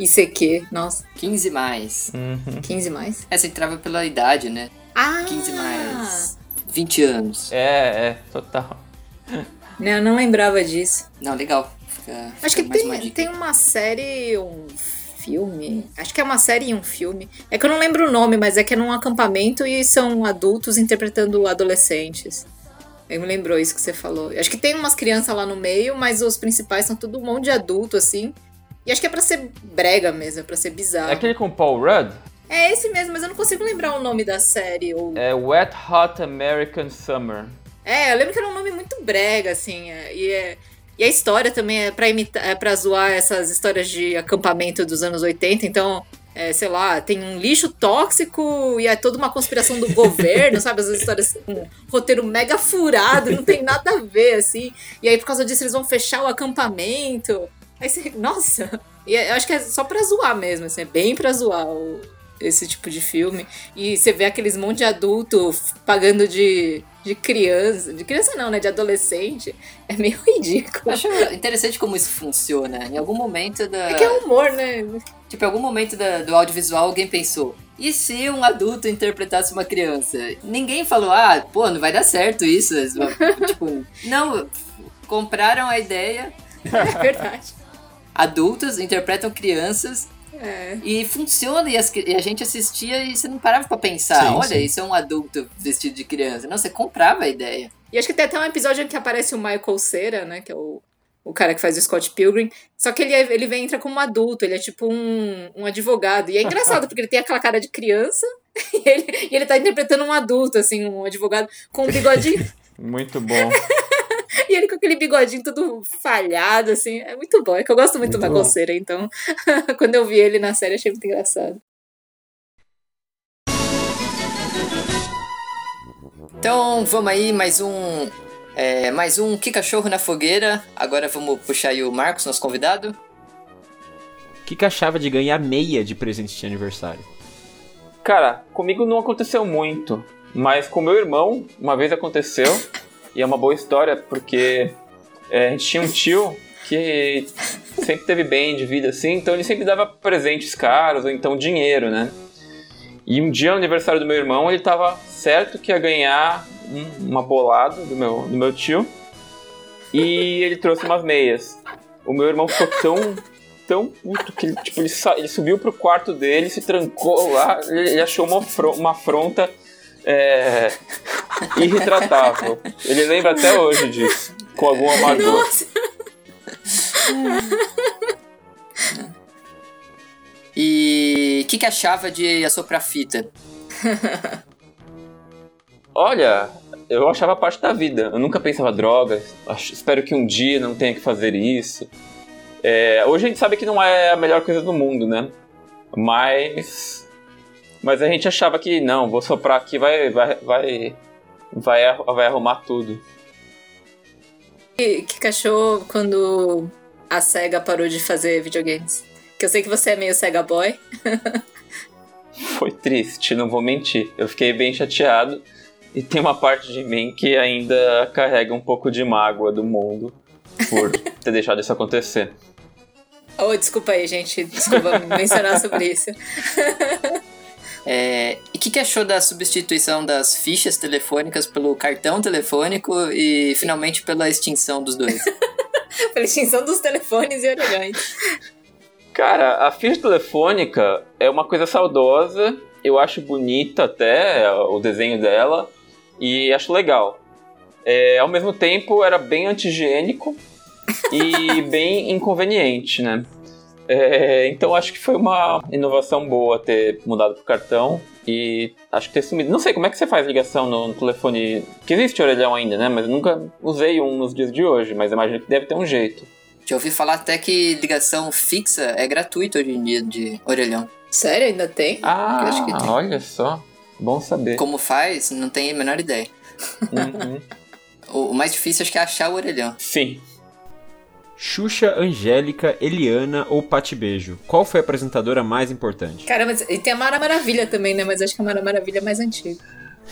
ICQ, nossa. 15 mais. 15 mais? Essa entrava pela idade, né? Ah! 15 mais. 20 anos. É, é, total. Não, eu não lembrava disso. Não, legal. Fica, Acho que fica mais tem, uma dica. tem uma série, um filme. Acho que é uma série e um filme. É que eu não lembro o nome, mas é que é num acampamento e são adultos interpretando adolescentes. Eu me lembrou isso que você falou. Acho que tem umas crianças lá no meio, mas os principais são tudo um monte de adulto, assim. E acho que é pra ser brega mesmo, é pra ser bizarro. É aquele com Paul Rudd? É esse mesmo, mas eu não consigo lembrar o nome da série. Ou... É Wet Hot American Summer. É, eu lembro que era um nome muito brega, assim. é, e, é- e a história também é pra imitar, é pra zoar essas histórias de acampamento dos anos 80. Então, é, sei lá, tem um lixo tóxico e é toda uma conspiração do governo, sabe? As histórias com um roteiro mega furado, não tem nada a ver, assim. E aí, por causa disso, eles vão fechar o acampamento. Aí você, nossa. E eu acho que é só pra zoar mesmo, assim, é bem pra zoar o- esse tipo de filme. E você vê aqueles monte de adulto pagando de, de criança. De criança não, né? De adolescente. É meio ridículo. Eu acho interessante como isso funciona. Em algum momento da. É que é humor, né? Tipo, em algum momento da- do audiovisual alguém pensou. E se um adulto interpretasse uma criança? Ninguém falou, ah, pô, não vai dar certo isso. tipo, não, compraram a ideia. É verdade. Adultos interpretam crianças É. e funciona. E, as- e a gente assistia e você não parava pra pensar, Sim, olha, sim. isso é um adulto vestido de criança. Não, você comprava a ideia. E acho que tem até um episódio em que aparece o Michael Cera, né? Que é o, o cara que faz o Scott Pilgrim. Só que ele, é- ele vem entra como adulto, ele é tipo um, um advogado. E é engraçado, porque ele tem aquela cara de criança e ele, e ele tá interpretando um adulto, assim, um advogado com um bigodinho. Muito bom. E ele com aquele bigodinho todo falhado, assim. É muito bom. É que eu gosto muito, Muito da coceira, então quando eu vi ele na série, achei muito engraçado. Então vamos aí, mais um. é, mais um Que Cachorro na Fogueira. Agora vamos puxar aí o Marcos, nosso convidado. O que, que achava de ganhar meia de presente de aniversário? Cara, comigo não aconteceu muito, mas com meu irmão, uma vez aconteceu, e é uma boa história, porque é, a gente tinha um tio que sempre teve bem de vida assim, então ele sempre dava presentes caros, ou então dinheiro, né? E um dia, no aniversário do meu irmão, ele tava certo que ia ganhar um- uma bolada do meu, do meu tio, e ele trouxe umas meias. O meu irmão ficou tão tão puto que ele, tipo, ele, ele subiu pro quarto dele, se trancou lá, ele, achou uma, uma afronta é, irretratável. Ele lembra até hoje disso, com algum amargor. Nossa! E o que, que achava de assoprar fita? Olha, eu achava parte da vida. Eu nunca pensava drogas. Acho- espero que um dia não tenha que fazer isso. É, hoje a gente sabe que não é a melhor coisa do mundo, né? Mas. Mas a gente achava que não, vou soprar aqui, vai, vai, vai, vai, vai arrumar tudo. Que, que cachorro quando a SEGA parou de fazer videogames? Que eu sei que você é meio SEGA boy. Foi triste, não vou mentir. Eu fiquei bem chateado. E tem uma parte de mim que ainda carrega um pouco de mágoa do mundo por ter deixado isso acontecer. Oh, desculpa aí, gente. Desculpa mencionar sobre isso. É, e o que, que achou da substituição das fichas telefônicas pelo cartão telefônico e finalmente pela extinção dos dois? Pela extinção dos telefones e orelhões. Cara, a ficha telefônica é uma coisa saudosa. Eu acho bonita até o desenho dela e acho legal. É, ao mesmo tempo, era bem anti-higiênico e bem inconveniente, né? É, então acho que foi uma inovação boa ter mudado pro cartão e acho que ter sumido. Não sei como é que você faz ligação no, no telefone. Que existe orelhão ainda, né? Mas eu nunca usei um nos dias de hoje, mas imagino que deve ter um jeito. Já ouvi falar até que ligação fixa é gratuita hoje em dia de orelhão. Sério, ainda tem? Ah, Eu acho que tem. olha só. Bom saber. Como faz, não tenho a menor ideia. Uhum. O, o mais difícil acho que é achar o orelhão. Sim. Xuxa, Angélica, Eliana ou Pati Beijo? Qual foi a apresentadora mais importante? Cara, mas e tem a Mara Maravilha também, né? Mas acho que a Mara Maravilha é mais antiga.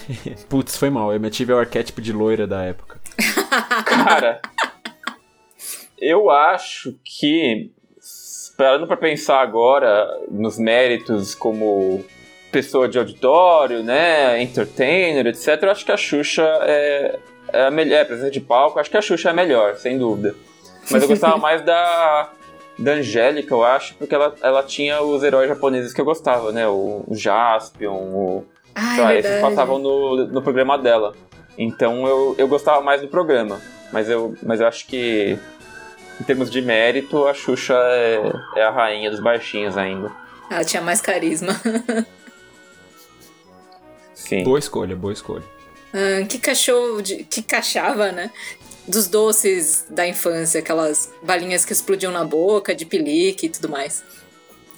Putz, foi mal. Eu tive o arquétipo de loira da época. Cara, eu acho que, parando pra pensar agora nos méritos como pessoa de auditório, né, entertainer, etc., eu acho que a Xuxa é, é a melhor, é, presença de palco, acho que a Xuxa é a melhor, sem dúvida. Mas eu gostava mais da, da Angélica, eu acho, porque ela, ela tinha os heróis japoneses que eu gostava, né, o, o Jaspion, o... Ah, sei lá, é esses verdade. passavam no, no programa dela. Então eu, eu gostava mais do programa. Mas eu, mas eu acho que, em termos de mérito, a Xuxa é, é a rainha dos baixinhos ainda. Ela tinha mais carisma. Sim. Boa escolha, boa escolha. Ah, que cachorro, de, que cachava, né? Dos doces da infância, aquelas balinhas que explodiam na boca, de pelique e tudo mais.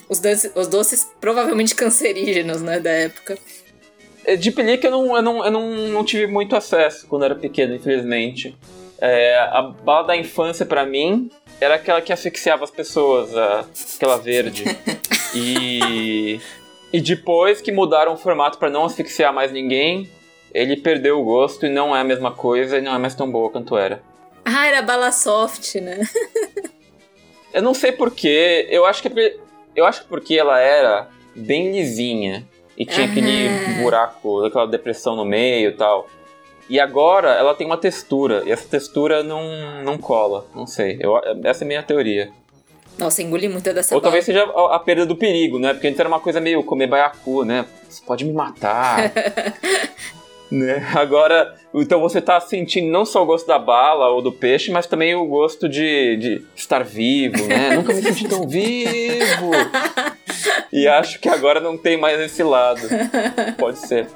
Os doces, os doces provavelmente cancerígenos, né, da época. É, De pelique eu não, eu, não, eu não, não tive muito acesso quando era pequeno, infelizmente. É, a bala da infância, pra mim, era aquela que asfixiava as pessoas, a- aquela verde. E, e depois que mudaram o formato pra não asfixiar mais ninguém, ele perdeu o gosto e não é a mesma coisa e não é mais tão boa quanto era. Ah, era bala soft, né? Eu não sei porquê, eu acho que é porque- eu acho que porque ela era bem lisinha e tinha aquele Ah. buraco, aquela depressão no meio e tal. E agora ela tem uma textura, e essa textura não, não cola, não sei. Eu, essa é a minha teoria. Nossa, engoli muita dessa Ou bala. talvez seja a, a perda do perigo, né? Porque antes era uma coisa meio comer baiacu, né? Você pode me matar. né? Agora, então você tá sentindo não só o gosto da bala ou do peixe, mas também o gosto de, de estar vivo, né? Nunca me senti tão vivo. E acho que agora não tem mais esse lado. Pode ser.